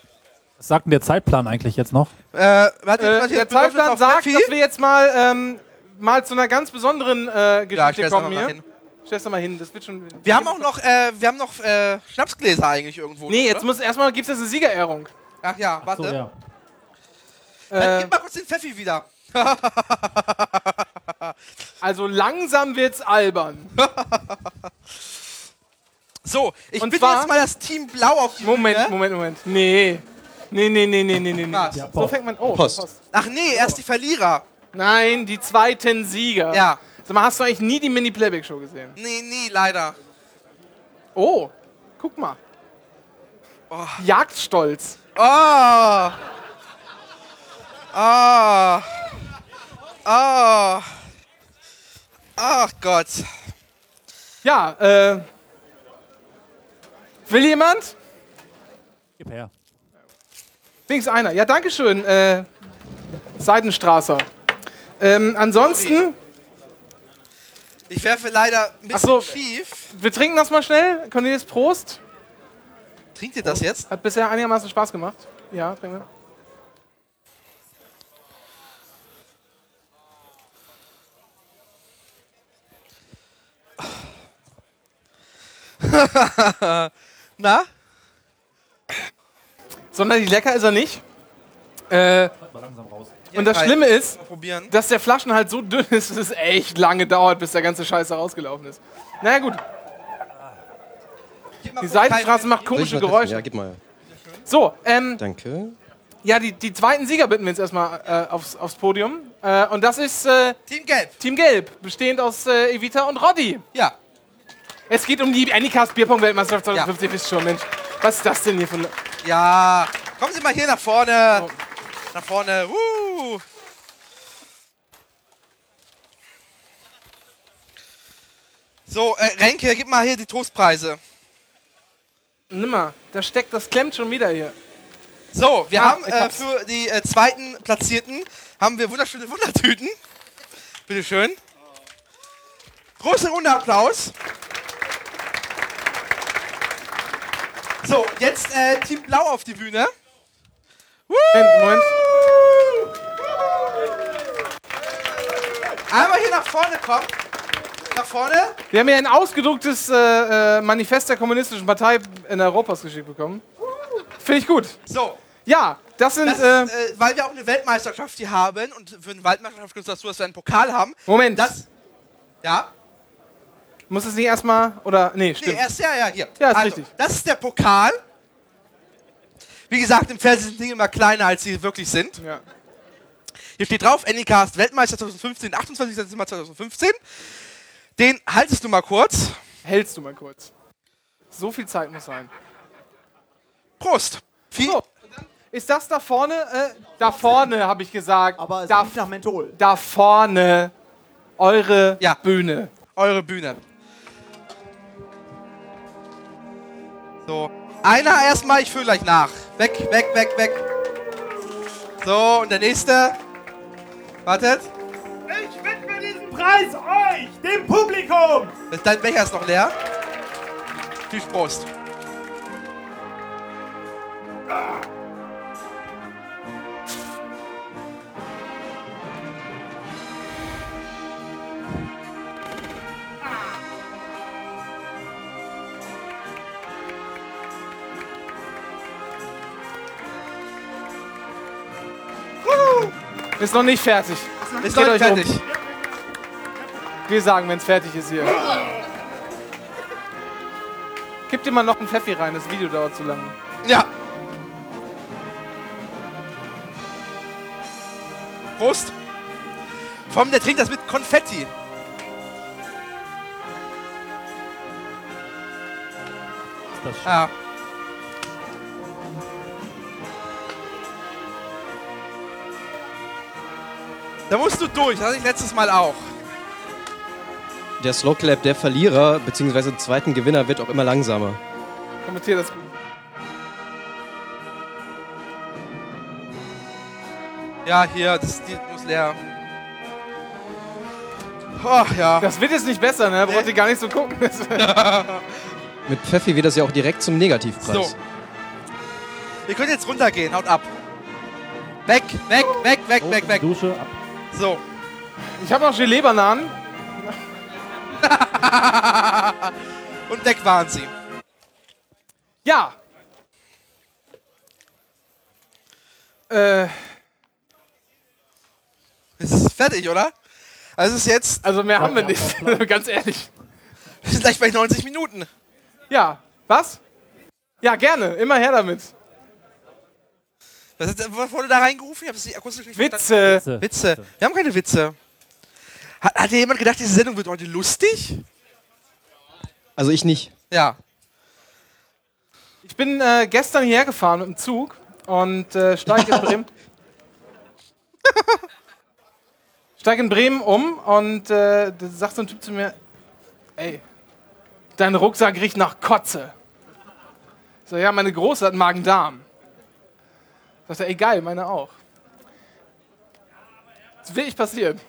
Was sagt denn der Zeitplan eigentlich jetzt noch? Äh, warte, Äh, warte, der bedeutet Zeitplan sagt, Pfeffi? dass wir jetzt mal, ähm, mal zu einer ganz besonderen äh, Ja, Geschichte stell's kommen hier. hin. Stell's doch mal hin, das wird schon. Wir haben auch noch, äh, wir haben noch äh, Schnapsgläser eigentlich irgendwo. Nee, oder? jetzt muss erstmal gibt's jetzt eine Siegerehrung. Ach ja, warte. So, ja. Dann Äh, gib mal kurz den Pfeffi wieder. also langsam wird's albern. So, ich Und bitte jetzt mal das Team Blau auf die Moment, Bühne. Moment, Moment. Nee. Nee, nee, nee, nee, nee, nee. nee. Was? so Post. fängt man. Oh, Post. Ach nee, erst die Verlierer. Nein, die zweiten Sieger. Ja. Sag mal, hast du eigentlich nie die Mini-Playback-Show gesehen? Nee, nie, leider. Oh, guck mal. Jagdstolz. Oh. Oh. Oh. Ach Gott. Ja, äh. Will jemand? Gib her. Wenigstens einer. Ja, danke schön, äh, Seidenstraßer. Ähm, ansonsten, Ich werfe leider ein bisschen Ach so. schief. wir trinken das mal schnell. Cornelis, Prost. Trinkt ihr das jetzt? Hat bisher einigermaßen Spaß gemacht. Ja, trinken wir. Na? Sonderlich lecker ist er nicht. Äh, und das. Schlimme ist, dass der Flaschenhals so dünn ist, dass es echt lange dauert, bis der ganze Scheiß da rausgelaufen ist. Naja, gut. Die Seitenstraße macht komische? Geräusche. Ja, gib mal. So, ähm, Danke. ja, die, die zweiten Sieger bitten wir jetzt erstmal äh, aufs, aufs Podium. Äh, und das ist äh, Team Gelb. Team Gelb, bestehend aus äh, Evita und Roddy. Ja. Es geht um die Anycast Bierpong-Weltmeisterschaft 2050, wisst schon, Mensch. Was ist das denn hier für eine. Ja. Kommen Sie mal hier nach vorne. Nach vorne. Uh. So, äh, Renke, gib mal hier die Toastpreise. Nimm mal, da steckt, das klemmt schon wieder hier. So, wir Ah, haben äh, für die äh, zweiten Platzierten haben wir wunderschöne Wundertüten. Bitteschön. Große Runde Applaus. So, jetzt äh, Team Blau auf die Bühne. Moment, Moment. Einmal hier nach vorne kommen. Nach vorne. Wir haben hier ein ausgedrucktes äh, äh, Manifest der Kommunistischen Partei in Europas geschickt bekommen. Finde ich gut. So. Ja, das sind. Das äh, ist, äh, weil wir auch eine Weltmeisterschaft hier haben und für eine Weltmeisterschaft gibt es dazu, dass wir einen Pokal haben. Moment. Das. Ja. Muss es nicht erstmal. Oder. Nee, Nee, stimmt. erst, ja, ja, hier. Ja, ist also, richtig. Das ist der Pokal. Wie gesagt, im Fernsehen sind Dinge immer kleiner, als sie wirklich sind. Ja. Hier steht drauf, Anycast Weltmeister 2015, 28. Dezember 2015. Den haltest du mal kurz. Hältst du mal kurz. So viel Zeit muss sein. Prost. Viel so, ist das da vorne? Äh, da vorne, habe ich gesagt. Aber es da, nach Menthol. Da vorne. Eure Bühne. Eure Bühne. So. Einer erstmal, ich fülle gleich nach. Weg, weg, weg, weg. So, und der nächste. Wartet. Ich widme diesen Preis euch, dem Publikum! Dein Becher ist noch leer. Viel Prost. Ist noch nicht fertig. Ist noch nicht euch um. fertig. Wir sagen, wenn es fertig ist hier. Gib dir mal noch einen Pfeffi rein, das Video dauert zu lange. Ja. Prost. Vor allem, der trinkt das mit Konfetti. Ja. Da musst du durch, das hatte ich letztes Mal auch. Der Slow Clap der Verlierer bzw. zweiten Gewinner wird auch immer langsamer. Kommentier das. Ja, hier, das die muss leer. Ach ja. Das wird jetzt nicht besser, ne? Braucht ihr gar nicht so gucken. Mit Pfeffi wird das ja auch direkt zum Negativpreis. So. Ihr könnt jetzt runtergehen, haut ab. Weg, weg, weg, weg, weg, weg. Dusche ab. So. Ich habe noch Gelee-Bananen. Und weg waren sie. Ja. Äh. Es ist fertig, oder? Also es ist jetzt. Also mehr haben wir nicht, ganz ehrlich. Wir sind gleich bei 90 Minuten. Ja. Was? Ja, gerne. Immer her damit. Was, was wurde da reingerufen? Ich habe es nicht akustisch nicht Witze. verstanden. Witze. Wir haben keine Witze. Hat, hat dir jemand gedacht, diese Sendung wird heute lustig? Also ich nicht. Ja. Ich bin äh, gestern hierher gefahren mit dem Zug und äh, steige in Bremen. steige in Bremen um und äh, da sagt so ein Typ zu mir: Ey, dein Rucksack riecht nach Kotze. So, ja, meine Große hat Magen-Darm. Sagt er, ey, geil, meine auch. Das will ich passieren.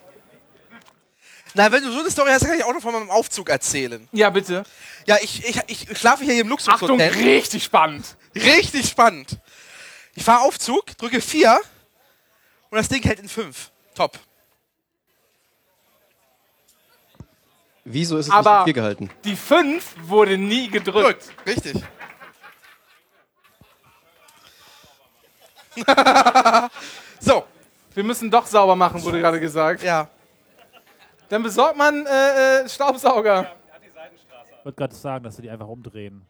Na, wenn du so eine Story hast, dann kann ich auch noch von meinem Aufzug erzählen. Ja, bitte. Ja, ich, ich, ich schlafe hier im Luxushotel. Achtung, richtig spannend. Richtig spannend. Ich fahre Aufzug, drücke 4 und das Ding hält in 5. Top. Wieso ist es Aber nicht vier gehalten? die 5 wurde nie gedrückt. Richtig. so. Wir müssen doch sauber machen, wurde gerade gesagt. Ja. Dann besorgt man äh, äh, Staubsauger. Ich wollte gerade sagen, dass sie die einfach umdrehen.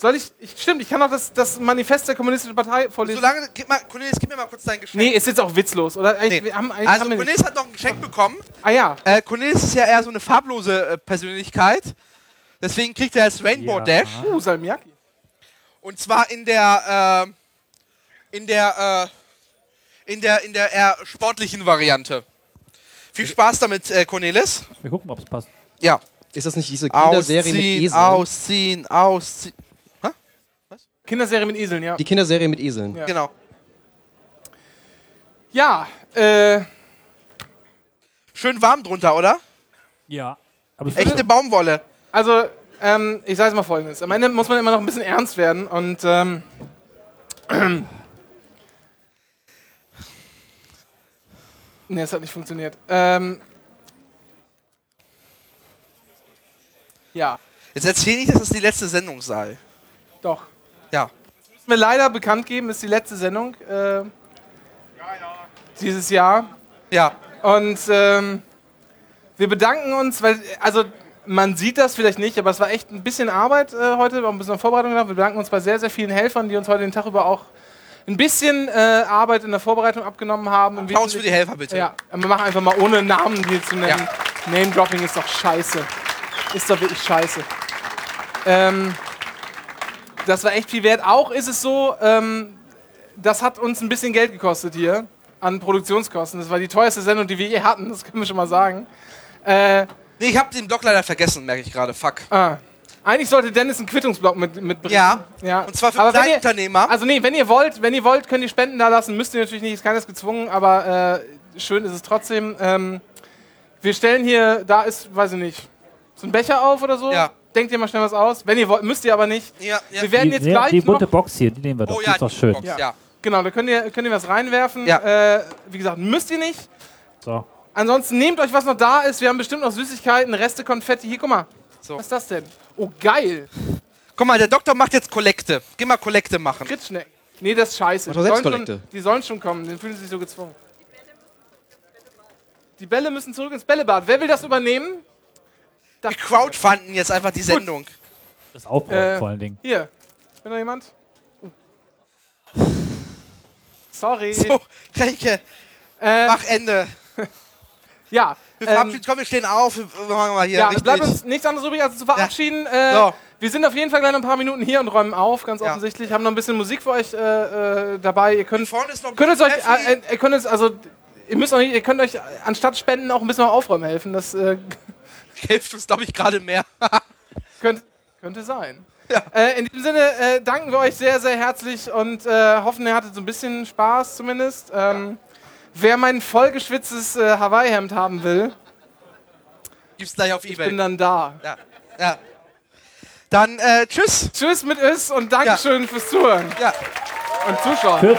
Soll ich, ich. Stimmt, ich kann auch das, das Manifest der Kommunistischen Partei vorlesen. Solange, gib mal, Cornelis, gib mir mal kurz dein Geschenk. Nee, ist jetzt auch witzlos, oder? Nee. wir haben, Also haben wir Cornelis nicht. hat noch ein Geschenk bekommen. Ah ja. Äh, Cornelis ist ja eher so eine farblose äh, Persönlichkeit. Deswegen kriegt er das Rainbow Ja. Dash. Uh, Salmiakki. Und zwar in der, äh, in der, äh, in der, in der eher sportlichen Variante. Viel Spaß damit, äh, Cornelis. Wir gucken, ob es passt. Ja. Ist das nicht diese Kinderserie mit Ausziehen, Eseln? ausziehen, ausziehen. Kinderserie mit Eseln, ja. Die Kinderserie mit Eseln. Ja. Genau. Ja, äh. Schön warm drunter, oder? Ja. Aber Echte Baumwolle. Also, ähm, ich sage mal folgendes. Am Ende muss man immer noch ein bisschen ernst werden und ähm, Nee, es hat nicht funktioniert. Ähm, ja, Jetzt erzähl nicht, dass das die letzte Sendung sei. doch. Ja. Müssen wir leider bekannt geben, ist die letzte Sendung äh, dieses Jahr. Ja. Und ähm, wir bedanken uns, weil, also man sieht das vielleicht nicht, aber es war echt ein bisschen Arbeit äh, heute, wir haben ein bisschen Vorbereitung gemacht. Wir bedanken uns bei sehr, sehr vielen Helfern, die uns heute den Tag über auch ein bisschen äh, Arbeit in der Vorbereitung abgenommen haben. Applaus für die Helfer, bitte. Ja, wir machen einfach mal ohne Namen die zu nennen. Name-Dropping ist doch scheiße. Ist doch wirklich scheiße. Ähm, das war echt viel wert. Auch ist es so, ähm, das hat uns ein bisschen Geld gekostet hier an Produktionskosten. Das war die teuerste Sendung, die wir je hatten, das können wir schon mal sagen. Äh, nee, ich habe den Blog leider vergessen, merke ich gerade. Fuck. Ah. Eigentlich sollte Dennis einen Quittungsblock mit, mitbringen. Ja. ja. Und zwar für Aber ihr- Kleinunternehmer. Also nee, wenn ihr wollt, wenn ihr wollt, könnt ihr Spenden da lassen. Müsst ihr natürlich nicht, ist keines gezwungen, aber äh, schön ist es trotzdem. Ähm, wir stellen hier, da ist, weiß ich nicht, so ein Becher auf oder so. Ja. Denkt ihr mal schnell was aus. Wenn ihr wollt, müsst ihr aber nicht. Ja, ja. Wir werden die, jetzt die, gleich die bunte noch Box hier, die nehmen wir doch. Oh die ja, ist doch die schön. Box, ja. Genau, da könnt ihr, könnt ihr was reinwerfen. Ja. Äh, wie gesagt, müsst ihr nicht. So. Ansonsten nehmt euch, was noch da ist. Wir haben bestimmt noch Süßigkeiten, Reste, Konfetti. Hier, guck mal. So. Was ist das denn? Oh, geil. Guck mal, der Doktor macht jetzt Kollekte. Geh mal Kollekte machen. Trittschnecken. Nee, das ist scheiße. Mach doch Die sollen, Selbstkollekte. schon, die sollen schon kommen, den fühlen sie sich so gezwungen. Die Bälle müssen zurück ins Bällebad. Wer will das übernehmen? Wir crowdfunden jetzt einfach die Sendung. Das Aufbau Äh, vor allen Dingen. Hier. Bin da jemand? Sorry. So, Renke, Ähm, mach Ende. Ja. Wir ähm, verabschieden, komm, wir stehen auf. Wir machen mal hier ja, richtig. bleibt uns nichts anderes übrig, als zu verabschieden. Äh, So. Wir sind auf jeden Fall gleich noch ein paar Minuten hier und räumen auf, ganz Ja. offensichtlich. Haben noch ein bisschen Musik für euch äh, äh, dabei. Ihr könnt, Vorne ist noch könnt euch, äh, äh, ihr könnt es, also, ihr müsst auch nicht, ihr könnt euch anstatt Spenden auch ein bisschen Aufräumen helfen. Das äh, Hilft uns, glaube ich, gerade mehr. könnte, könnte sein. Äh, in diesem Sinne äh, danken wir euch sehr, sehr herzlich und äh, hoffen, ihr hattet so ein bisschen Spaß zumindest. Ähm, wer mein vollgeschwitztes äh, Hawaii-Hemd haben will, Gibt's gleich auf ich Ebay. bin dann da. ja. ja. Dann, äh, tschüss. Tschüss mit Is und Dankeschön fürs Zuhören Ja. und Zuschauen. Tschüss.